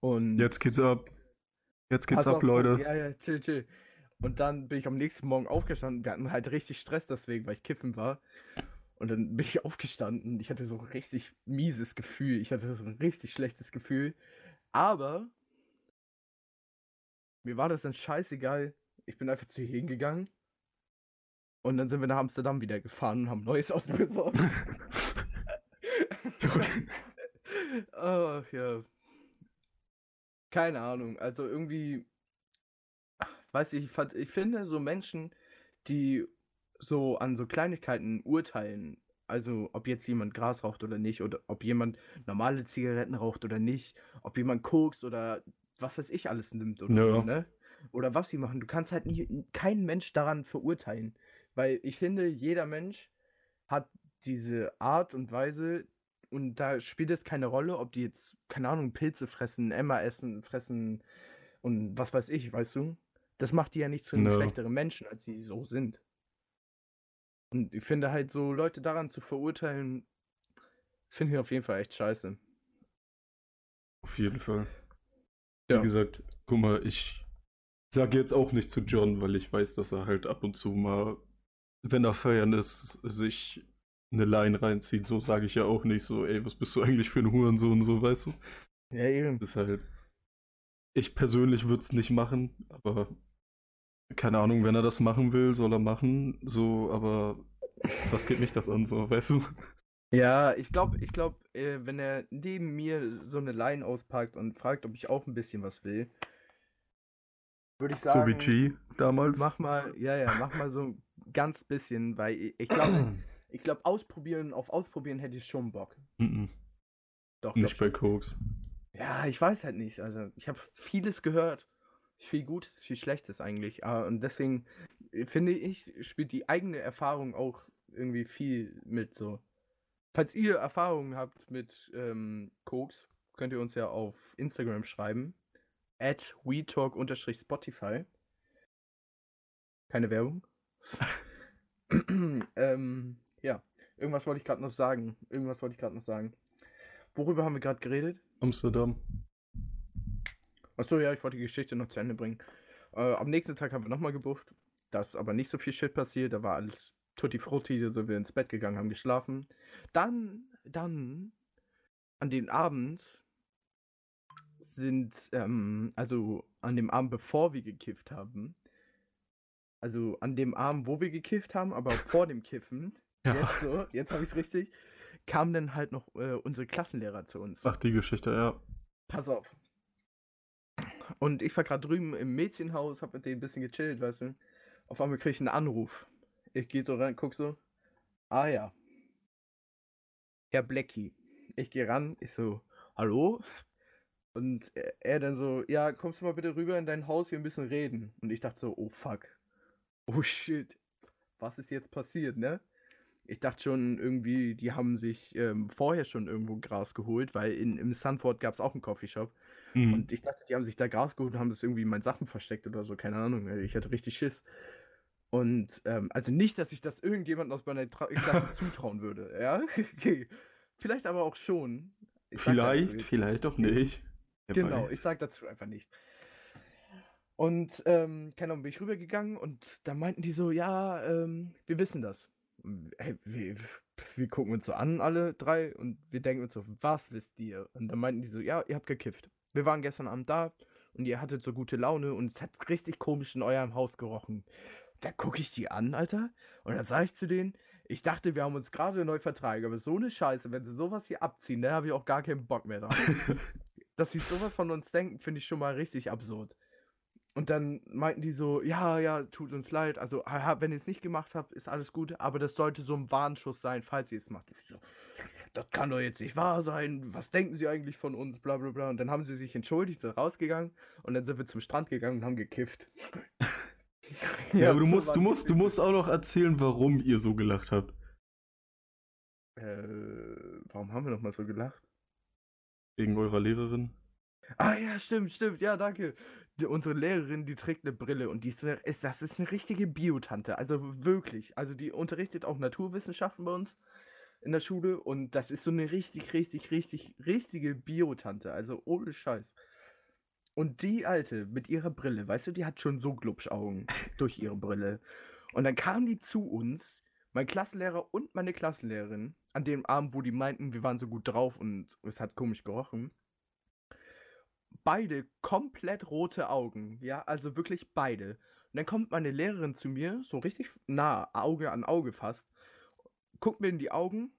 Und Jetzt geht's ab. Jetzt geht's ab, auf, Leute. Ja, ja, chill, chill. Und dann bin ich am nächsten Morgen aufgestanden. Wir hatten halt richtig Stress deswegen, weil ich kiffen war. Und dann bin ich aufgestanden. Ich hatte so ein richtig mieses Gefühl. Ich hatte so ein richtig schlechtes Gefühl. Aber mir war das dann scheißegal. Ich bin einfach zu ihr hingegangen. Und dann sind wir nach Amsterdam wieder gefahren und haben ein neues *laughs* Auto besorgt. *laughs* Ach ja. Keine Ahnung. Also irgendwie, weiß ich, ich, fand, ich finde so Menschen, die so an so Kleinigkeiten urteilen, also ob jetzt jemand Gras raucht oder nicht, oder ob jemand normale Zigaretten raucht oder nicht, ob jemand Koks oder was weiß ich alles nimmt oder Ja. so, ne? Oder was sie machen. Du kannst halt nie, keinen Mensch daran verurteilen. Weil ich finde, jeder Mensch hat diese Art und Weise, und da spielt es keine Rolle, ob die jetzt, keine Ahnung, Pilze fressen, Emma essen, fressen und was weiß ich, weißt du? Das macht die ja nicht zu einem No. schlechteren Menschen, als sie so sind. Und ich finde halt so, Leute daran zu verurteilen, finde ich auf jeden Fall echt scheiße. Auf jeden Fall. Ja. Wie gesagt, guck mal, ich sage jetzt auch nicht zu John, weil ich weiß, dass er halt ab und zu mal, wenn er feiern ist, sich eine Line reinzieht. So sage ich ja auch nicht so, ey, was bist du eigentlich für ein Hurensohn, so, weißt du? Ja, eben. Das ist halt. Ich persönlich würde es nicht machen, aber keine Ahnung, wenn er das machen will, soll er machen. So, aber was geht mich das an, so, weißt du? Ja, ich glaube, ich glaube, äh, wenn er neben mir so eine Line auspackt und fragt, ob ich auch ein bisschen was will, würde ich sagen, So wie G damals. mach mal, ja, ja, mach mal so ein ganz bisschen, weil ich, glaube, ich glaube, ausprobieren, auf ausprobieren hätte ich schon Bock. Mhm. Doch, Nicht bei. Koks. Ja, ich weiß halt nicht. Also, ich habe vieles gehört. Viel Gutes, viel Schlechtes eigentlich. Ah, Und deswegen äh, finde ich, spielt die eigene Erfahrung auch irgendwie viel mit so. Falls ihr Erfahrungen habt mit ähm, Koks, könnt ihr uns ja auf Instagram schreiben. At WeTalk-Spotify. Keine Werbung. *laughs* ähm, ja, irgendwas wollte ich gerade noch sagen. Irgendwas wollte ich gerade noch sagen. Worüber haben wir gerade geredet? Amsterdam. Achso, ja, ich wollte die Geschichte noch zu Ende bringen. Äh, am nächsten Tag haben wir nochmal gebufft. Da ist aber nicht so viel Shit passiert. Da war alles tutti frutti. Da sind wir ins Bett gegangen, haben geschlafen. Dann, dann, an den Abend sind, ähm, also an dem Abend, bevor wir gekifft haben, also an dem Abend, wo wir gekifft haben, aber *laughs* vor dem Kiffen, Ja. jetzt so, jetzt habe ich es richtig, kamen dann halt noch äh, unsere Klassenlehrer zu uns. Ach, die Geschichte, ja. Pass auf. Und ich war gerade drüben im Mädchenhaus, hab mit denen ein bisschen gechillt, weißt du. Auf einmal krieg ich einen Anruf. Ich gehe so rein, guck so. Ah ja. Herr Blackie. Ich gehe ran, ich so, hallo? Und er, dann so, ja, kommst du mal bitte rüber in dein Haus, wir ein bisschen reden. Und ich dachte so, oh fuck. Oh shit. Was ist jetzt passiert, ne? Ich dachte schon irgendwie, die haben sich ähm, vorher schon irgendwo Gras geholt, weil in, im Sunford gab es auch einen Coffeeshop. Mhm. Und ich dachte, die haben sich da Gras geholt und haben das irgendwie in meinen Sachen versteckt oder so, keine Ahnung. Ich hatte richtig Schiss. Und ähm, also nicht, dass ich das irgendjemandem aus meiner Tra Klasse *laughs* zutrauen würde, ja? Okay. *laughs* Vielleicht aber auch schon. Vielleicht, vielleicht auch nicht. Wer Genau, weiß. ich sag dazu einfach nicht. Und, ähm, keine Ahnung, bin ich rübergegangen und da meinten die so, ja, ähm, wir wissen das. Hey, wir, wir gucken uns so an, alle drei, und wir denken uns so, was wisst ihr? Und dann meinten die so, ja, ihr habt gekifft. Wir waren gestern Abend da und ihr hattet so gute Laune und es hat richtig komisch in eurem Haus gerochen. Da gucke ich die an, Alter, und dann sage ich zu denen, ich dachte, wir haben uns gerade neu vertragen, aber so eine Scheiße, wenn sie sowas hier abziehen, dann habe ich auch gar keinen Bock mehr drauf. *laughs* Dass sie sowas von uns denken, finde ich schon mal richtig absurd. Und dann meinten die so, ja, ja, tut uns leid. Also, wenn ihr es nicht gemacht habt, ist alles gut, aber das sollte so ein Warnschuss sein, falls ihr es macht. Ich so, das kann doch jetzt nicht wahr sein. Was denken sie eigentlich von uns? Bla bla bla. Und dann haben sie sich entschuldigt, sind rausgegangen und dann sind wir zum Strand gegangen und haben gekifft. *laughs* Ja, aber du so musst, du musst, du musst auch noch erzählen, warum ihr so gelacht habt. Äh, warum haben wir nochmal so gelacht? Wegen eurer Lehrerin. Ah ja, stimmt, stimmt, ja, danke. Die, unsere Lehrerin, die trägt eine Brille und die ist, eine, ist das ist eine richtige Biotante, also wirklich. Also die unterrichtet auch Naturwissenschaften bei uns in der Schule und das ist so eine richtig, richtig, richtig, richtige Biotante, also ohne Scheiß. Und die Alte mit ihrer Brille, weißt du, die hat schon so Glubschaugen *laughs* durch ihre Brille. Und dann kam die zu uns, mein Klassenlehrer und meine Klassenlehrerin, an dem Abend, wo die meinten, wir waren so gut drauf und es hat komisch gerochen beide komplett rote Augen. Ja, also wirklich beide. Und dann kommt meine Lehrerin zu mir, so richtig nah, Auge an Auge fast, guckt mir in die Augen,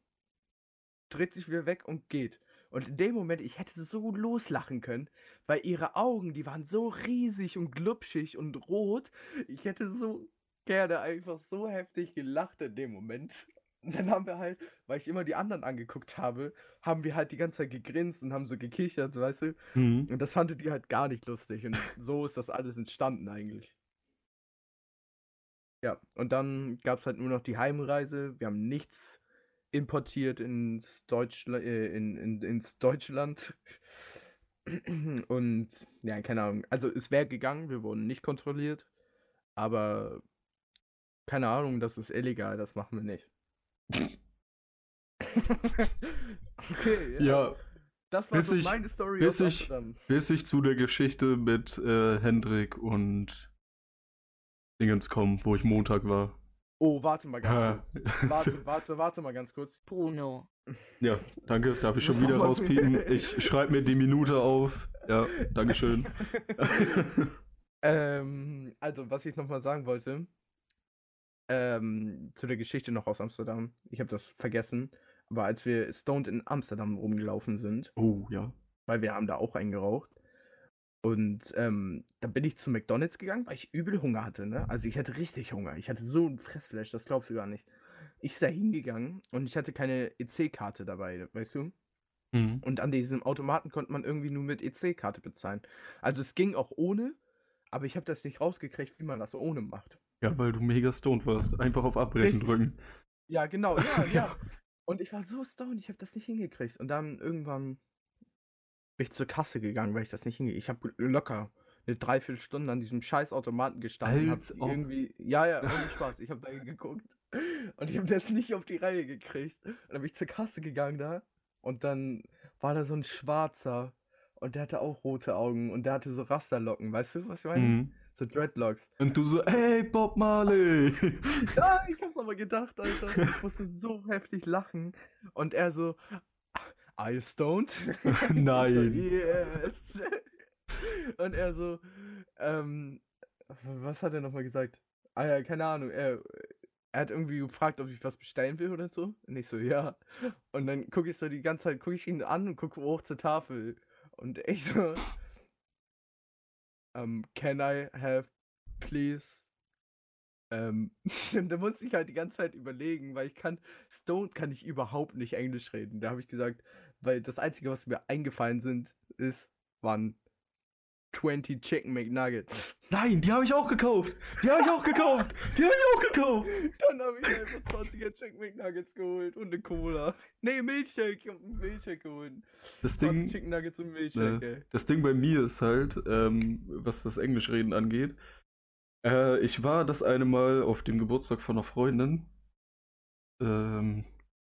dreht sich wieder weg und geht. Und in dem Moment, ich hätte so loslachen können, weil ihre Augen, die waren so riesig und glubschig und rot. Ich hätte so gerne einfach so heftig gelacht in dem Moment. Und dann haben wir halt, weil ich immer die anderen angeguckt habe, haben wir halt die ganze Zeit gegrinst und haben so gekichert, weißt du? Mhm. Und das fandet die halt gar nicht lustig. Und so ist das alles entstanden eigentlich. Ja, und dann gab es halt nur noch die Heimreise. Wir haben nichts importiert ins, Deutschla äh, in, in, ins Deutschland. *clears throat* Und ja, keine Ahnung. Also es wäre gegangen, wir wurden nicht kontrolliert. Aber keine Ahnung, das ist illegal, das machen wir nicht. *laughs* okay, Ja, Das war bis so ich- meine Story bis ich- bis ich zu der Geschichte mit äh, Hendrik und Dingens komme, wo ich Montag war. Oh, warte mal ganz kurz. Warte, *laughs* warte, warte mal ganz kurz. Bruno. Ja, danke. Darf ich schon wieder rauspiepen? *laughs* Ich schreibe mir die Minute auf. Ja, Dankeschön. *laughs* ähm, also, was ich nochmal sagen wollte, ähm, zu der Geschichte noch aus Amsterdam. Ich habe das vergessen. Aber als wir stoned in Amsterdam rumgelaufen sind, oh, ja. weil wir haben da auch eingeraucht. Und ähm, dann bin ich zu McDonalds gegangen, weil ich übel Hunger hatte, ne? Also ich hatte richtig Hunger. Ich hatte so ein Fressfleisch, das glaubst du gar nicht. Ich ist da hingegangen und ich hatte keine EC-Karte dabei, weißt du? Mhm. Und an diesem Automaten konnte man irgendwie nur mit EC-Karte bezahlen. Also es ging auch ohne, aber ich habe das nicht rausgekriegt, wie man das ohne macht. Ja, weil du mega stoned warst. Einfach auf Abbrechen Richtig. drücken. Ja, genau, ja, *laughs* ja. Und ich war so stoned, ich habe das nicht hingekriegt. Und dann irgendwann bin ich zur Kasse gegangen, weil ich das nicht hingekriegt Ich habe locker eine Dreiviertelstunde an diesem scheiß Automaten gestanden. Als ob. irgendwie, ja, ja, ohne Spaß. Ich habe da geguckt *laughs* und ich habe das nicht auf die Reihe gekriegt. Und dann bin ich zur Kasse gegangen da und dann war da so ein Schwarzer und der hatte auch rote Augen und der hatte so Rasterlocken. Weißt du, was ich meine? Mhm. So Dreadlocks. Und du so, hey, Bob Marley. *laughs* Ja, ich hab's aber gedacht, Alter. Ich musste so heftig lachen. Und er so, you stoned? *laughs* *laughs* Nein. yes. Und er so, ähm, was hat er nochmal gesagt? Ah ja, keine Ahnung. Er, er hat irgendwie gefragt, ob ich was bestellen will oder so. Und ich so, ja. Und dann gucke ich so die ganze Zeit, gucke ich ihn an und gucke hoch zur Tafel. Und ich so, ähm, can I have, please? Ähm, *laughs* da musste ich halt die ganze Zeit überlegen, weil ich kann, Stoned kann ich überhaupt nicht Englisch reden. Da habe ich gesagt, weil das Einzige, was mir eingefallen sind, ist, waren 20 Chicken McNuggets. Nein, die habe ich auch gekauft. Die habe ich auch gekauft. Die habe ich auch gekauft. Dann habe ich einfach 20er Chicken McNuggets geholt und eine Cola. Nee, Milchshake. Ich hab einen Milchshake geholt. Das 20 Ding, Chicken Nuggets und Milchshake, Ne, ey. das Ding bei mir ist halt, ähm, was das Englischreden angeht. Äh, ich war das eine Mal auf dem Geburtstag von einer Freundin. Ähm,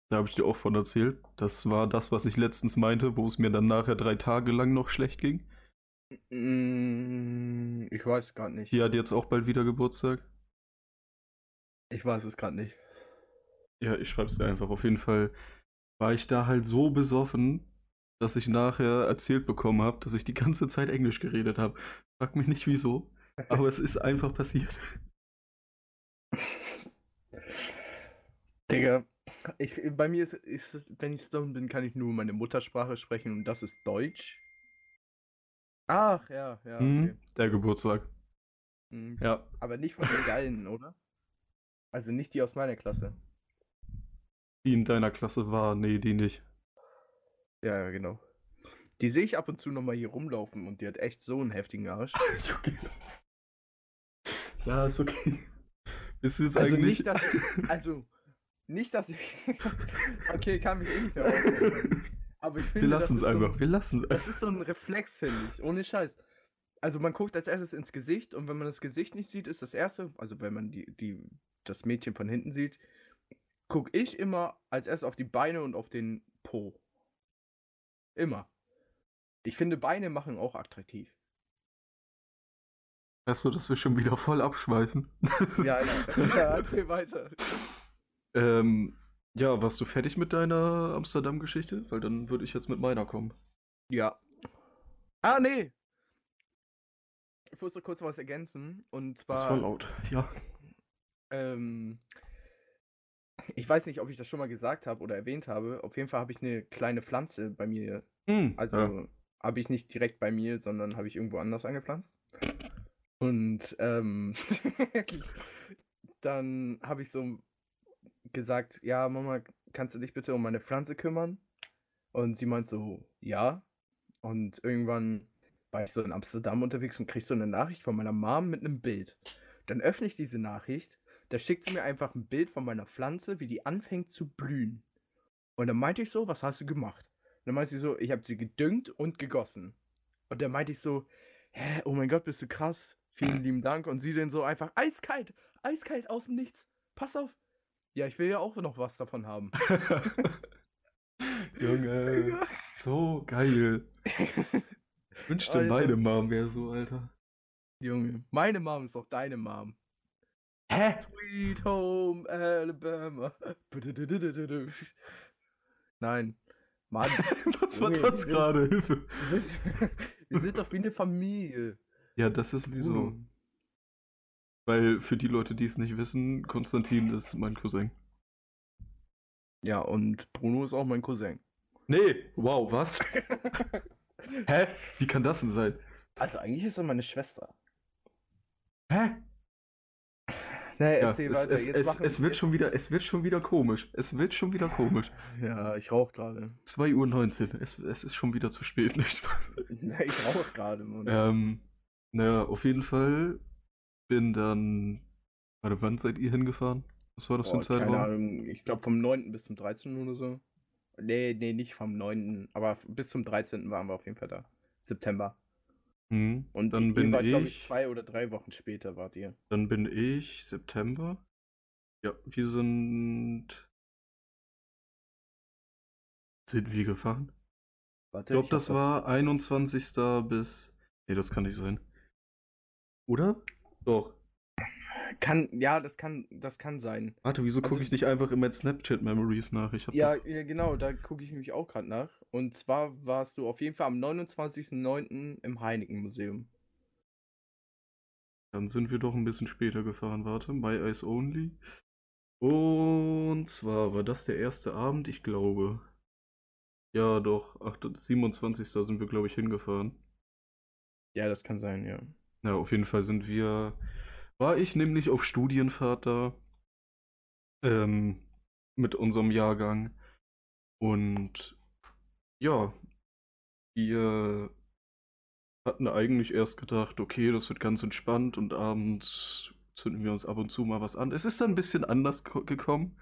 da habe ich dir auch von erzählt. Das war das, was ich letztens meinte, wo es mir dann nachher drei Tage lang noch schlecht ging. Mm, Ich weiß gerade nicht. Die hat jetzt auch bald wieder Geburtstag. Ich weiß es gerade nicht. Ja, ich schreib's dir einfach. Auf jeden Fall war ich da halt so besoffen, dass ich nachher erzählt bekommen habe, dass ich die ganze Zeit Englisch geredet habe. Frag mich nicht wieso, aber es ist einfach passiert. *laughs* Digga, ich, bei mir ist, ist es, wenn ich stoned bin, kann ich nur meine Muttersprache sprechen und das ist Deutsch. Ach, ja, ja, Hm, okay. Der Geburtstag. Mhm. Ja. Aber nicht von den Geilen, oder? Also nicht die aus meiner Klasse. Die in deiner Klasse war, nee, die nicht. Ja, ja, genau. Die sehe ich ab und zu nochmal hier rumlaufen und die hat echt so einen heftigen Arsch. *laughs* okay. Ja, ist okay. Bist du jetzt Also eigentlich. nicht, dass ich, also nicht, dass ich, *laughs* okay, kann mich eh nicht mehr. *laughs* Aber ich finde, Wir das lassen es so einfach. ein- Wir lassen es Das einfach. ist so ein Reflex, finde ich. Ohne Scheiß. Also man guckt als erstes ins Gesicht und wenn man das Gesicht nicht sieht, ist das erste, also wenn man die, die, das Mädchen von hinten sieht, gucke ich immer als erstes auf die Beine und auf den Po. Immer. Ich finde, Beine machen auch attraktiv. Weißt du, dass wir schon wieder voll abschweifen? *laughs* Ja, ja, ja erzähl weiter. Ähm, ja, warst du fertig mit deiner Amsterdam-Geschichte? Weil dann würde ich jetzt mit meiner kommen. Ja. Ah, nee. Ich muss noch kurz was ergänzen. Und zwar. Das war laut. Ja. Ähm, ich weiß nicht, ob ich das schon mal gesagt habe oder erwähnt habe. Auf jeden Fall habe ich eine kleine Pflanze bei mir. Hm, Also ja. habe ich nicht direkt bei mir, sondern habe ich irgendwo anders angepflanzt. Und ähm, *laughs* dann habe ich so gesagt, ja, Mama, kannst du dich bitte um meine Pflanze kümmern? Und sie meint so, ja. Und irgendwann war ich so in Amsterdam unterwegs und krieg so eine Nachricht von meiner Mom mit einem Bild. Dann öffne ich diese Nachricht, da schickt sie mir einfach ein Bild von meiner Pflanze, wie die anfängt zu blühen. Und dann meinte ich so, was hast du gemacht? Und dann meinte sie so, ich habe sie gedüngt und gegossen. Und dann meinte ich so, hä, oh mein Gott, bist du krass. Vielen lieben Dank. Und sie sehen so einfach, eiskalt, eiskalt aus dem Nichts. Pass auf. Ja, ich will ja auch noch was davon haben. *laughs* Junge, so geil. Ich wünschte, Alter. meine Mom wäre so, Alter. Junge, meine Mom ist auch deine Mom. Hä? Sweet Home Alabama. Nein. Mann, *laughs* Was war Junge, das wir- gerade? Hilfe. wir sind, wir sind doch wie eine Familie. Ja, das ist sowieso. Weil für die Leute, die es nicht wissen, Konstantin ist mein Cousin. Ja, und Bruno ist auch mein Cousin. Nee, wow, was? *laughs* Hä? Wie kann das denn sein? Also eigentlich ist er meine Schwester. Hä? Nee, Ja, erzähl es, weiter. es, es, machen- es, wird jetzt- schon wieder, es wird schon wieder komisch. Es wird schon wieder komisch. Ja, ich rauch gerade. 2 Uhr 19. Es, es ist schon wieder zu spät, nicht Spaß. *laughs* Nee, ich rauch gerade, Mann. Ähm, naja, auf jeden Fall bin dann. Warte, wann seid ihr hingefahren? Was war das für ein Boah, keine Zeitraum? Ahnung, ich glaube vom 9. bis zum 13. oder so. Nee, nee, nicht vom 9., aber bis zum 13. waren wir auf jeden Fall da. September. Hm, Und dann bin wart, glaub ich, zwei oder drei Wochen später wart ihr. dann bin ich September. Ja, wir sind. Sind wir gefahren? Warte, Ich glaube, das war 21. bis. Nee, das kann nicht sein. Oder? Doch. Kann, ja, das kann, das kann sein. Warte, wieso gucke Also- ich nicht einfach immer Snapchat Memories nach? Ich Ja, ja, genau, da gucke ich mich auch gerade nach. Und zwar warst du auf jeden Fall am 29.09. im Heineken-Museum. Dann sind wir doch ein bisschen später gefahren. Warte, My Eyes Only. Und zwar war das der erste Abend, ich glaube. Ja, doch. Ach, 27. sind wir, glaube ich, hingefahren. Ja, das kann sein, ja. Ja, auf jeden Fall sind wir. War ich nämlich auf Studienfahrt da. Ähm, mit unserem Jahrgang. Und ja, wir hatten eigentlich erst gedacht, okay, das wird ganz entspannt und abends zünden wir uns ab und zu mal was an. Es ist dann ein bisschen anders gekommen.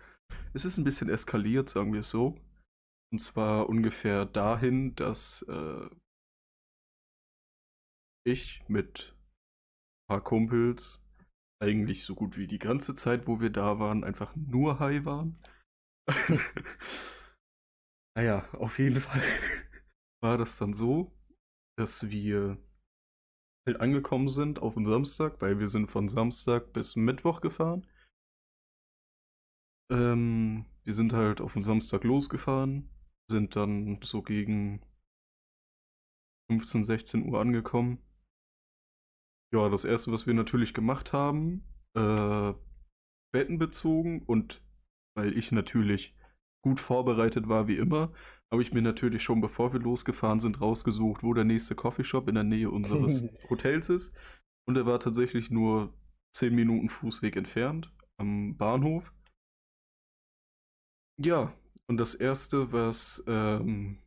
Es ist ein bisschen eskaliert, sagen wir es so. Und zwar ungefähr dahin, dass äh, ich mit paar Kumpels eigentlich so gut wie die ganze Zeit, wo wir da waren, einfach nur high waren. *laughs* naja, auf jeden Fall *laughs* war das dann so, dass wir halt angekommen sind auf den Samstag, weil wir sind von Samstag bis Mittwoch gefahren. Ähm, wir sind halt auf den Samstag losgefahren, sind dann so gegen 15, 16 Uhr angekommen. Ja, das erste, was wir natürlich gemacht haben, äh, Betten bezogen und weil ich natürlich gut vorbereitet war wie immer, habe ich mir natürlich schon, bevor wir losgefahren sind, rausgesucht, wo der nächste Coffeeshop in der Nähe unseres *laughs* Hotels ist. Und er war tatsächlich nur 10 Minuten Fußweg entfernt am Bahnhof. Ja, und das erste, was. Ähm,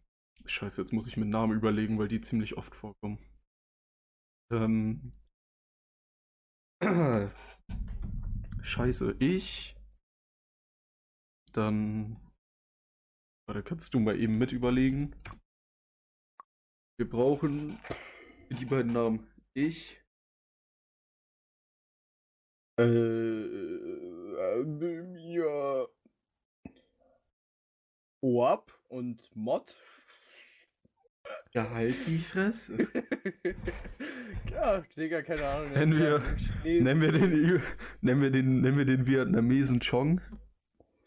scheiße, jetzt muss ich mir Namen überlegen, weil die ziemlich oft vorkommen. Ähm. *clears throat* Scheiße, ich. Dann Warte, kannst du mal eben mit überlegen? Wir brauchen die beiden Namen. Ich. Äh, ja. Oab und Mod. Ja, halt die Fresse. *laughs* ja, Digga, keine Ahnung. Nennen wir, nennen wir den, nennen wir den, nennen wir den Vietnamesen Chong.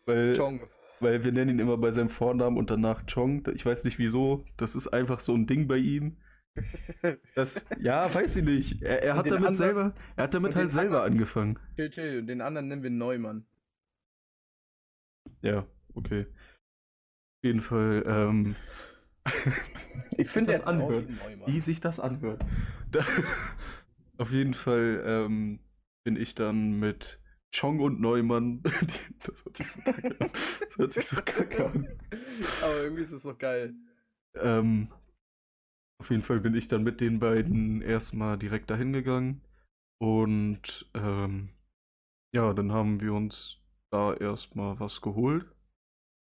Weil, Chong. Weil wir nennen ihn immer bei seinem Vornamen und danach Chong. Ich weiß nicht wieso. Das ist einfach so ein Ding bei ihm. *laughs* Das, ja, weiß ich nicht. Er, er hat damit anderen, selber, er hat damit halt selber anderen, angefangen. Chill, chill. Und den anderen nennen wir Neumann. Ja, okay. Auf jeden Fall, ähm, Ich finde das anhört, wie sich das anhört. *laughs* Da, auf jeden Fall ähm, bin ich dann mit Chong und Neumann. *laughs* das hört sich so kacke an. Das hört sich so kacke an. *laughs* Aber irgendwie ist es doch geil. Ähm, auf jeden Fall bin ich dann mit den beiden erstmal direkt dahin gegangen. Und ähm, ja, dann haben wir uns da erstmal was geholt.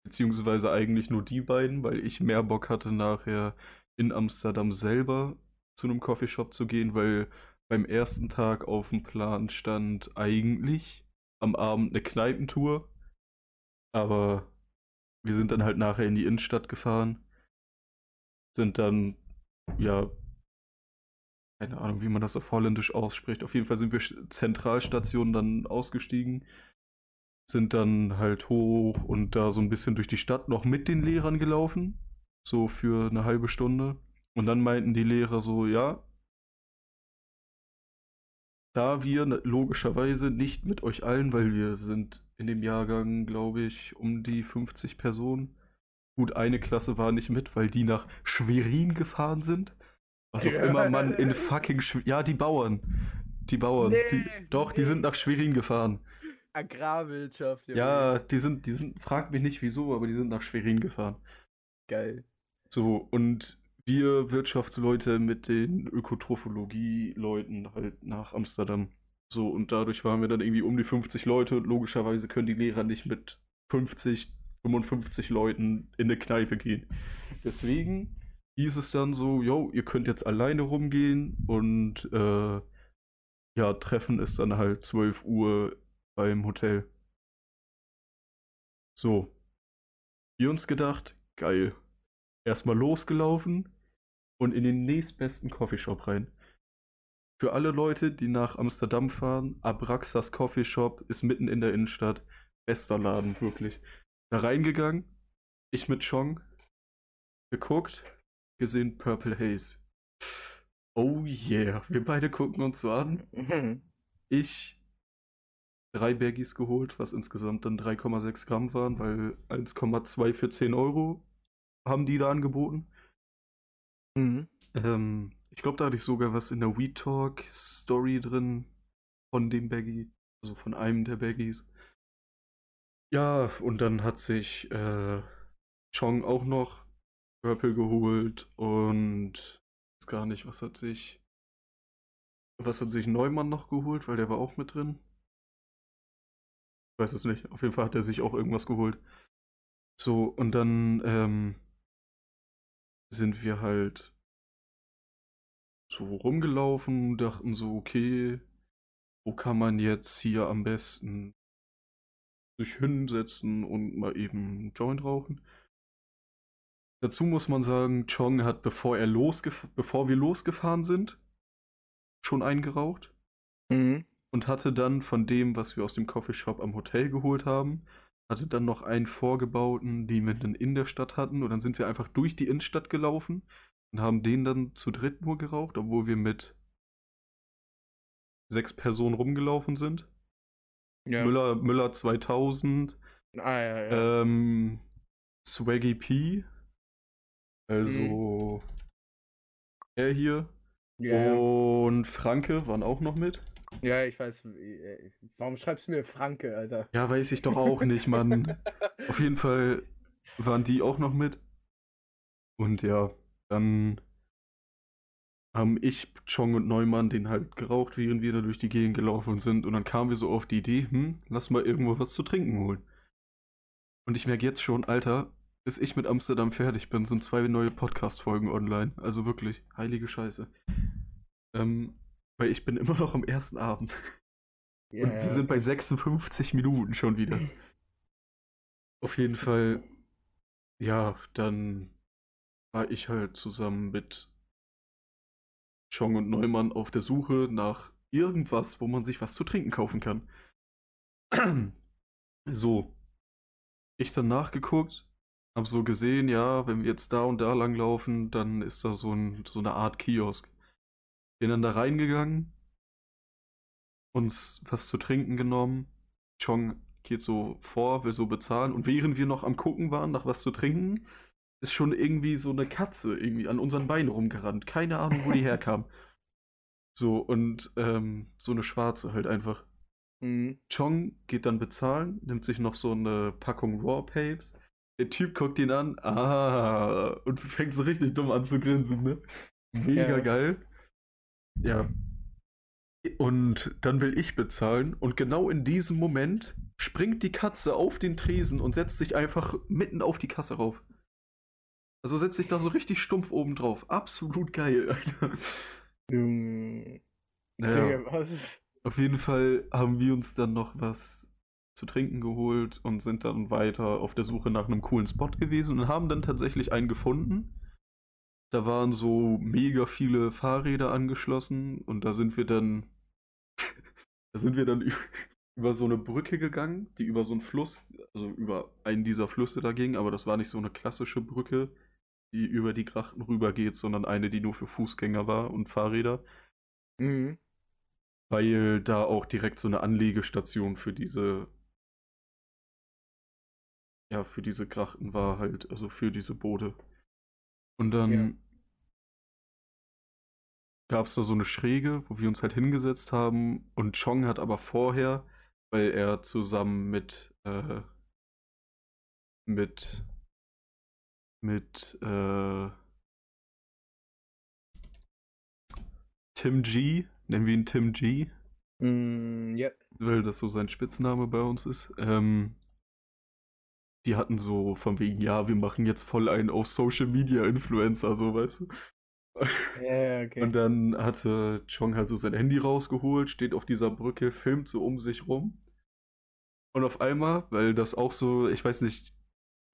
Beziehungsweise eigentlich nur die beiden, weil ich mehr Bock hatte, nachher in Amsterdam selber zu einem Coffeeshop zu gehen, weil beim ersten Tag auf dem Plan stand eigentlich am Abend eine Kneipentour. Aber wir sind dann halt nachher in die Innenstadt gefahren. Sind dann, ja, keine Ahnung, wie man das auf Holländisch ausspricht. Auf jeden Fall sind wir Zentralstationen dann ausgestiegen. Sind dann halt hoch und da so ein bisschen durch die Stadt noch mit den Lehrern gelaufen. So für eine halbe Stunde. Und dann meinten die Lehrer so, ja, da wir logischerweise nicht mit euch allen, weil wir sind in dem Jahrgang, glaube ich, um die 50 Personen. Gut, eine Klasse war nicht mit, weil die nach Schwerin gefahren sind. Was auch ja. immer man in fucking Schwerin. Ja, die Bauern. Die Bauern. Nee, die, doch, nee. die sind nach Schwerin gefahren. Agrarwirtschaft. Ja, die sind, die sind, frag mich nicht wieso, aber die sind nach Schwerin gefahren. Geil. So, und wir Wirtschaftsleute mit den Ökotrophologie-Leuten halt nach Amsterdam. So, und dadurch waren wir dann irgendwie um die 50 Leute und logischerweise können die Lehrer nicht mit 50, 55 Leuten in eine Kneipe gehen. Deswegen hieß es dann so, yo, ihr könnt jetzt alleine rumgehen und äh, ja, Treffen ist dann halt 12 Uhr beim Hotel. So. Wir uns gedacht, geil. Erstmal losgelaufen, und in den nächstbesten Coffeeshop rein. Für alle Leute, die nach Amsterdam fahren, Abraxas Coffeeshop ist mitten in der Innenstadt. Bester Laden, wirklich. Da reingegangen, ich mit Chong, geguckt, gesehen Purple Haze. Oh yeah, wir beide gucken uns so an. *laughs* Ich drei Baggies geholt, was insgesamt dann 3,6 Gramm waren, weil 1,2 für 10 Euro haben die da angeboten. Mhm. Ähm, ich glaube, da hatte ich sogar was in der We Talk Story drin von dem Baggy, also von einem der Baggies. Ja, und dann hat sich äh, Chong auch noch Purple geholt und weiß gar nicht, was hat sich. Was hat sich Neumann noch geholt, weil der war auch mit drin? Weiß es nicht. Auf jeden Fall hat er sich auch irgendwas geholt. So, und dann ähm, sind wir halt so rumgelaufen, dachten so, okay, wo kann man jetzt hier am besten sich hinsetzen und mal eben einen Joint rauchen. Dazu muss man sagen, Chong hat, bevor er losgef bevor wir losgefahren sind, schon eingeraucht Mhm. Und hatte dann von dem, was wir aus dem Coffeeshop am Hotel geholt haben, hatte dann noch einen vorgebauten, die wir dann in der Stadt hatten und dann sind wir einfach durch die Innenstadt gelaufen und haben den dann zu dritt nur geraucht, obwohl wir mit sechs Personen rumgelaufen sind. Ja. Müller, Müller 2000, Ah, ja, ja. ähm, Swaggy P, also er hier ja, und Franke waren auch noch mit. Ja, ich weiß. äh, Warum schreibst du mir Franke, Alter? Ja, weiß ich doch auch nicht, Mann. *laughs* Auf jeden Fall waren die auch noch mit. Und ja, dann haben ich, Chong und Neumann den halt geraucht, während wir da durch die Gegend gelaufen sind. Und dann kamen wir so auf die Idee, hm, lass mal irgendwo was zu trinken holen. Und ich merke jetzt schon, Alter, bis ich mit Amsterdam fertig bin, sind zwei neue Podcast-Folgen online. Also wirklich, heilige Scheiße. Ähm, weil ich bin immer noch am ersten Abend. Ja, Und wir sind bei 56 Minuten schon wieder. Auf jeden Fall, ja, dann war ich halt zusammen mit Chong und Neumann auf der Suche nach irgendwas, wo man sich was zu trinken kaufen kann. *clears throat* So, ich dann nachgeguckt, hab so gesehen, ja, wenn wir jetzt da und da lang laufen, dann ist da so, ein, so eine Art Kiosk. Bin dann da reingegangen, uns was zu trinken genommen. Chong geht so vor, will so bezahlen. Und während wir noch am Gucken waren, nach was zu trinken, ist schon irgendwie so eine Katze irgendwie an unseren Beinen rumgerannt. Keine Ahnung, wo die *laughs* herkam. So, und ähm, so eine schwarze halt einfach. Mhm. Chong geht dann bezahlen, nimmt sich noch so eine Packung Raw Papes. Der Typ guckt ihn an, ah, und fängt so richtig dumm an zu grinsen, ne? Mega Ja. geil. Ja. Und dann will ich bezahlen und genau in diesem Moment springt die Katze auf den Tresen und setzt sich einfach mitten auf die Kasse rauf. Also setzt sich da so richtig stumpf oben drauf. Absolut geil, *laughs* Alter. Junge. Naja. Was? Auf jeden Fall haben wir uns dann noch was zu trinken geholt und sind dann weiter auf der Suche nach einem coolen Spot gewesen und haben dann tatsächlich einen gefunden. Da waren so mega viele Fahrräder angeschlossen und da sind wir dann *laughs* da sind wir dann über so eine Brücke gegangen, die über so einen Fluss, also über einen dieser Flüsse da ging, aber das war nicht so eine klassische Brücke, die über die Grachten rübergeht, sondern eine, die nur für Fußgänger war und Fahrräder Mhm. weil da auch direkt so eine Anlegestation für diese ja, für diese Grachten war halt, also für diese Boote. Und dann Ja. Gab es da so eine Schräge, wo wir uns halt hingesetzt haben und Chong hat aber vorher, weil er zusammen mit äh, mit mit äh, Tim G, nennen wir ihn Tim G, Mm, ja. weil das so sein Spitzname bei uns ist. Ähm, die hatten so von wegen, ja, wir machen jetzt voll einen auf Social Media Influencer, so weißt du. Ja, okay. Und dann hatte Chong halt so sein Handy rausgeholt, steht auf dieser Brücke, filmt so um sich rum. Und auf einmal, weil das auch so, ich weiß nicht,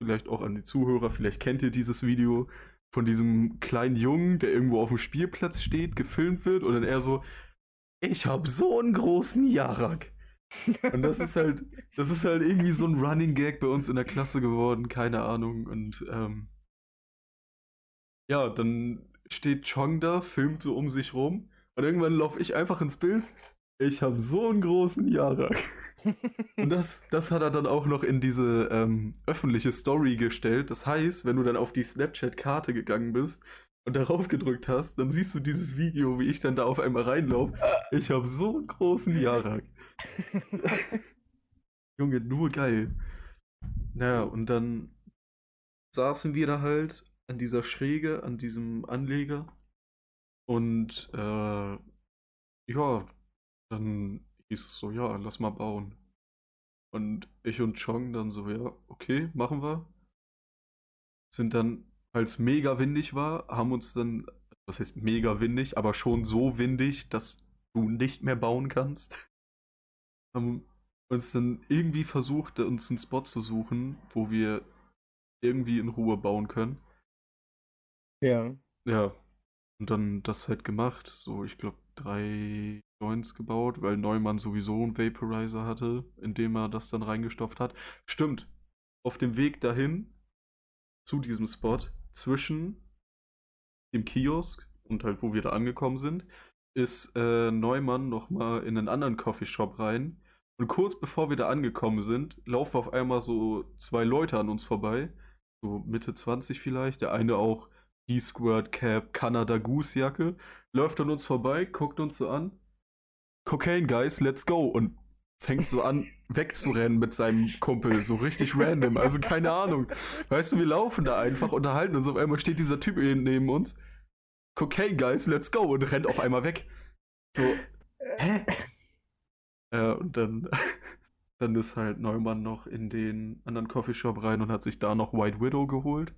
vielleicht auch an die Zuhörer, vielleicht kennt ihr dieses Video von diesem kleinen Jungen, der irgendwo auf dem Spielplatz steht, gefilmt wird und dann er so, ich hab so einen großen Jarak. Und das ist halt, das ist halt irgendwie so ein Running Gag bei uns in der Klasse geworden, keine Ahnung. Und ähm, ja, dann steht Chong da, filmt so um sich rum und irgendwann laufe ich einfach ins Bild. Ich habe so einen großen Jarak. *laughs* Und das, das hat er dann auch noch in diese ähm, öffentliche Story gestellt. Das heißt, wenn du dann auf die Snapchat-Karte gegangen bist und darauf gedrückt hast, dann siehst du dieses Video, wie ich dann da auf einmal reinlaufe. Ich habe so einen großen Jarak. *laughs* Junge, nur geil. Naja, und dann saßen wir da halt an dieser Schräge, an diesem Anleger Und äh, ja, dann hieß es so, ja, lass mal bauen. Und ich und Chong dann so, ja, okay, machen wir. Sind dann, als es mega windig war, haben uns dann, was heißt mega windig, aber schon so windig, dass du nicht mehr bauen kannst. *laughs* Haben uns dann irgendwie versucht, uns einen Spot zu suchen, wo wir irgendwie in Ruhe bauen können. Ja. Ja, und dann das halt gemacht. So, ich glaube, drei Joints gebaut, weil Neumann sowieso einen Vaporizer hatte, in dem er das dann reingestopft hat. Stimmt. Auf dem Weg dahin zu diesem Spot zwischen dem Kiosk und halt, wo wir da angekommen sind, ist äh, Neumann nochmal in einen anderen Coffeeshop rein. Und kurz bevor wir da angekommen sind, laufen auf einmal so zwei Leute an uns vorbei. So Mitte 20 vielleicht. Der eine auch D-Squirt Cap, Canada Goose Jacke. Läuft an uns vorbei, guckt uns so an. Cocaine Guys, let's go. Und fängt so an, *laughs* wegzurennen mit seinem Kumpel. So richtig random. Also keine Ahnung. Weißt du, wir laufen da einfach, unterhalten uns. Auf einmal steht dieser Typ neben uns. Cocaine Guys, let's go. Und rennt auf einmal weg. So, hä? Ja, und dann, *laughs* dann ist halt Neumann noch in den anderen Coffeeshop rein und hat sich da noch White Widow geholt.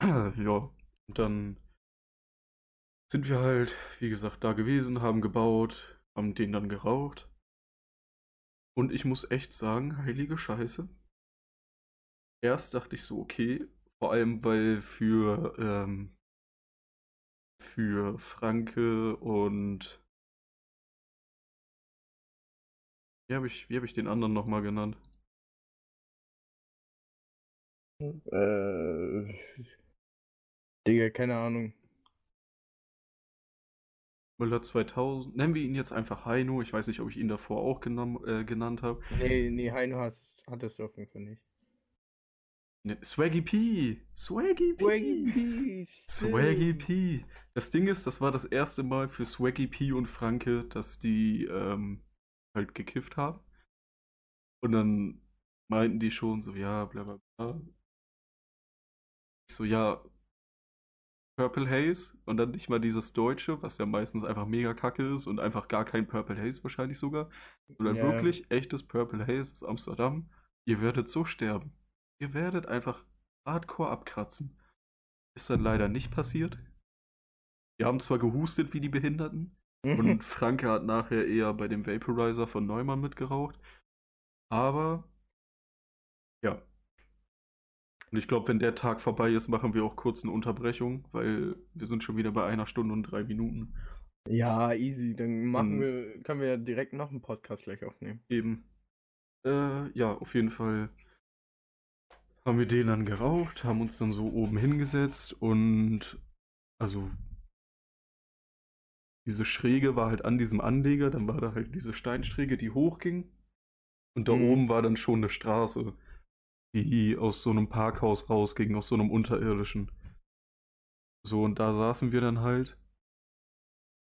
*clears throat* Ja, und dann sind wir halt, wie gesagt, da gewesen, haben gebaut, haben den dann geraucht. Und ich muss echt sagen, heilige Scheiße. Erst dachte ich so, okay, vor allem weil für, ähm, für Franke und wie habe ich, hab ich den anderen nochmal genannt? Äh, Digga, keine Ahnung. Müller 2000. Nennen wir ihn jetzt einfach Heino. Ich weiß nicht, ob ich ihn davor auch genom, äh, genannt habe. Nee, nee, Heino hast, hattest du auf jeden Fall nicht. Ne, Swaggy P. Swaggy P. Swaggy P. Swaggy P. Das Ding ist, das war das erste Mal für Swaggy P und Franke, dass die ähm, halt gekifft haben. Und dann meinten die schon so, ja, bla bla bla. Ich so, ja, Purple Haze und dann nicht mal dieses Deutsche, was ja meistens einfach mega kacke ist und einfach gar kein Purple Haze wahrscheinlich sogar, sondern Ja. wirklich echtes Purple Haze aus Amsterdam. Ihr werdet so sterben. Ihr werdet einfach hardcore abkratzen. Ist dann leider nicht passiert. Wir haben zwar gehustet wie die Behinderten *laughs* und Franke hat nachher eher bei dem Vaporizer von Neumann mitgeraucht, aber Und ich glaube, wenn der Tag vorbei ist, machen wir auch kurz eine Unterbrechung, weil wir sind schon wieder bei einer Stunde und drei Minuten. Ja, easy. Dann machen Hm. wir, können wir ja direkt noch einen Podcast gleich aufnehmen. Eben. Äh, ja, auf jeden Fall haben wir den dann geraucht, haben uns dann so oben hingesetzt und also diese Schräge war halt an diesem Anleger, dann war da halt diese Steinschräge, die hochging und da Mhm. oben war dann schon eine Straße, die aus so einem Parkhaus rausging, aus so einem unterirdischen. So, und da saßen wir dann halt.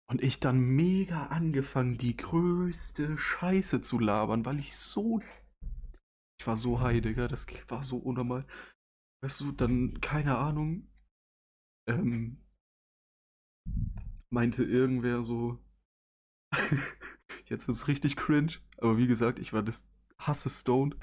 Und ich dann mega angefangen, die größte Scheiße zu labern, weil ich so. Ich war so high, das war so unnormal. Weißt du, dann, keine Ahnung, ähm, meinte irgendwer so. *laughs* Jetzt wird's richtig cringe, aber wie gesagt, ich war das Hasse stoned.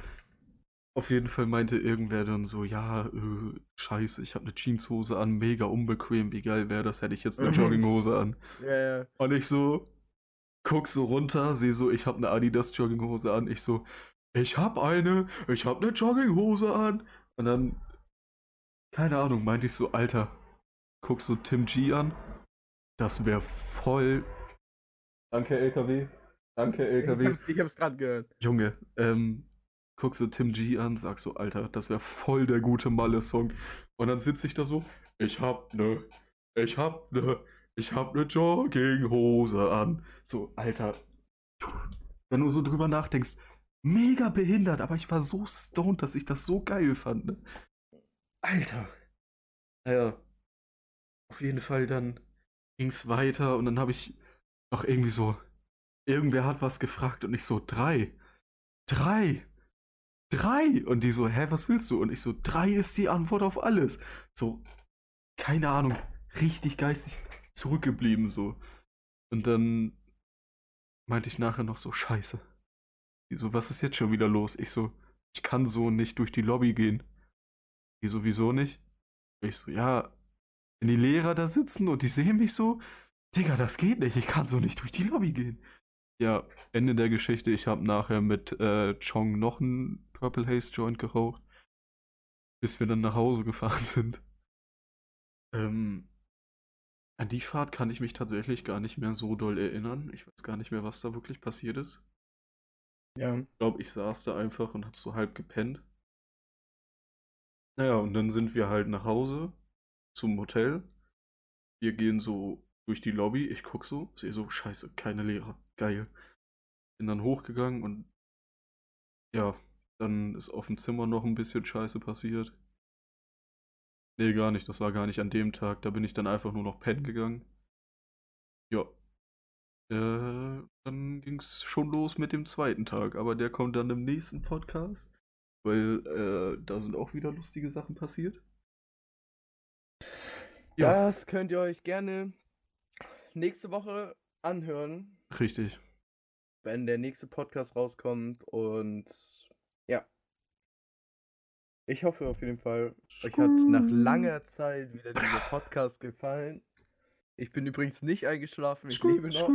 Auf jeden Fall meinte irgendwer dann so, ja, äh, scheiße, ich habe eine Jeanshose an, mega unbequem, wie geil wäre das, hätte ich jetzt eine Mhm. Jogginghose an. Ja, ja. Und ich so, guck so runter, sehe so, ich habe eine Adidas Jogginghose an. Ich so, ich hab eine, ich hab eine Jogginghose an. Und dann, keine Ahnung, meinte ich so, Alter, guck so Tim G an. Das wäre voll. Danke, LKW. Danke, Ich LKW. hab's, ich hab's gerade gehört. Junge, ähm, guckst du Tim G an, sagst so, Alter, das wäre voll der gute Malle-Song. Und dann sitze ich da so, ich hab ne, ich hab ne, ich hab ne Jogginghose an. So, Alter, wenn du so drüber nachdenkst, mega behindert, aber ich war so stoned, dass ich das so geil fand. Ne? Alter. Naja, auf jeden Fall dann ging's weiter und dann habe ich noch irgendwie so, irgendwer hat was gefragt und ich so, drei. Drei. Drei. Und die so, hä, was willst du? Und ich so, drei ist die Antwort auf alles. So, keine Ahnung. richtig geistig zurückgeblieben so. Und dann meinte ich nachher noch so, scheiße. Die so, was ist jetzt schon wieder los? Ich so, ich kann so nicht durch die Lobby gehen. Die sowieso nicht. Ich so, ja, wenn die Lehrer da sitzen und die sehen mich so, Digga, das geht nicht, ich kann so nicht durch die Lobby gehen. Ja, Ende der Geschichte, ich habe nachher mit äh, Chong noch einen Purple Haze Joint geraucht, bis wir dann nach Hause gefahren *laughs* sind. Ähm, an die Fahrt kann ich mich tatsächlich gar nicht mehr so doll erinnern. Ich weiß gar nicht mehr, was da wirklich passiert ist. Ja. Ich glaube, ich saß da einfach und hab so halb gepennt. Naja, und dann sind wir halt nach Hause zum Hotel. Wir gehen so durch die Lobby. Ich guck so, sehe so, scheiße, keine Lehrer. Geil. Bin dann hochgegangen und ja, dann ist auf dem Zimmer noch ein bisschen Scheiße passiert. Nee, gar nicht. Das war gar nicht an dem Tag. Da bin ich dann einfach nur noch pennen gegangen. Ja. Äh, dann ging's schon los mit dem zweiten Tag. Aber der kommt dann im nächsten Podcast. Weil äh, da sind auch wieder lustige Sachen passiert. Ja. Das könnt ihr euch gerne nächste Woche anhören, Richtig. wenn der nächste Podcast rauskommt. Und ja. Ich hoffe auf jeden Fall, euch hat nach langer Zeit wieder dieser Podcast gefallen. Ich bin übrigens nicht eingeschlafen, ich lebe noch.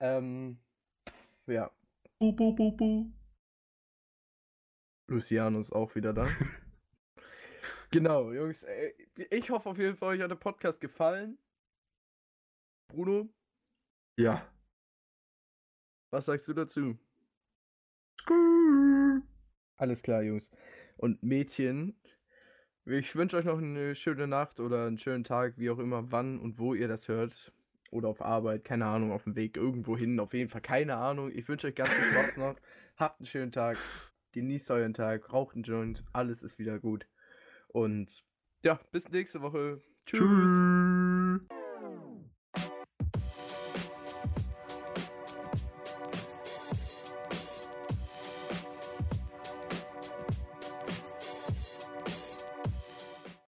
Ähm, ja, Bu, bu, bu, bu. Luciano ist auch wieder da. *laughs* genau, Jungs, äh, ich hoffe auf jeden Fall, euch hat der Podcast gefallen. Bruno, Ja. was sagst du dazu? Alles klar, Jungs. Und Mädchen, ich wünsche euch noch eine schöne Nacht oder einen schönen Tag, wie auch immer, wann und wo ihr das hört. Oder auf Arbeit, keine Ahnung, auf dem Weg irgendwo hin, auf jeden Fall, keine Ahnung. Ich wünsche euch ganz viel Spaß *laughs* noch. Habt einen schönen Tag, genießt euren Tag, raucht einen Joint, alles ist wieder gut. Und ja, bis nächste Woche. Tschüss. Tschüss.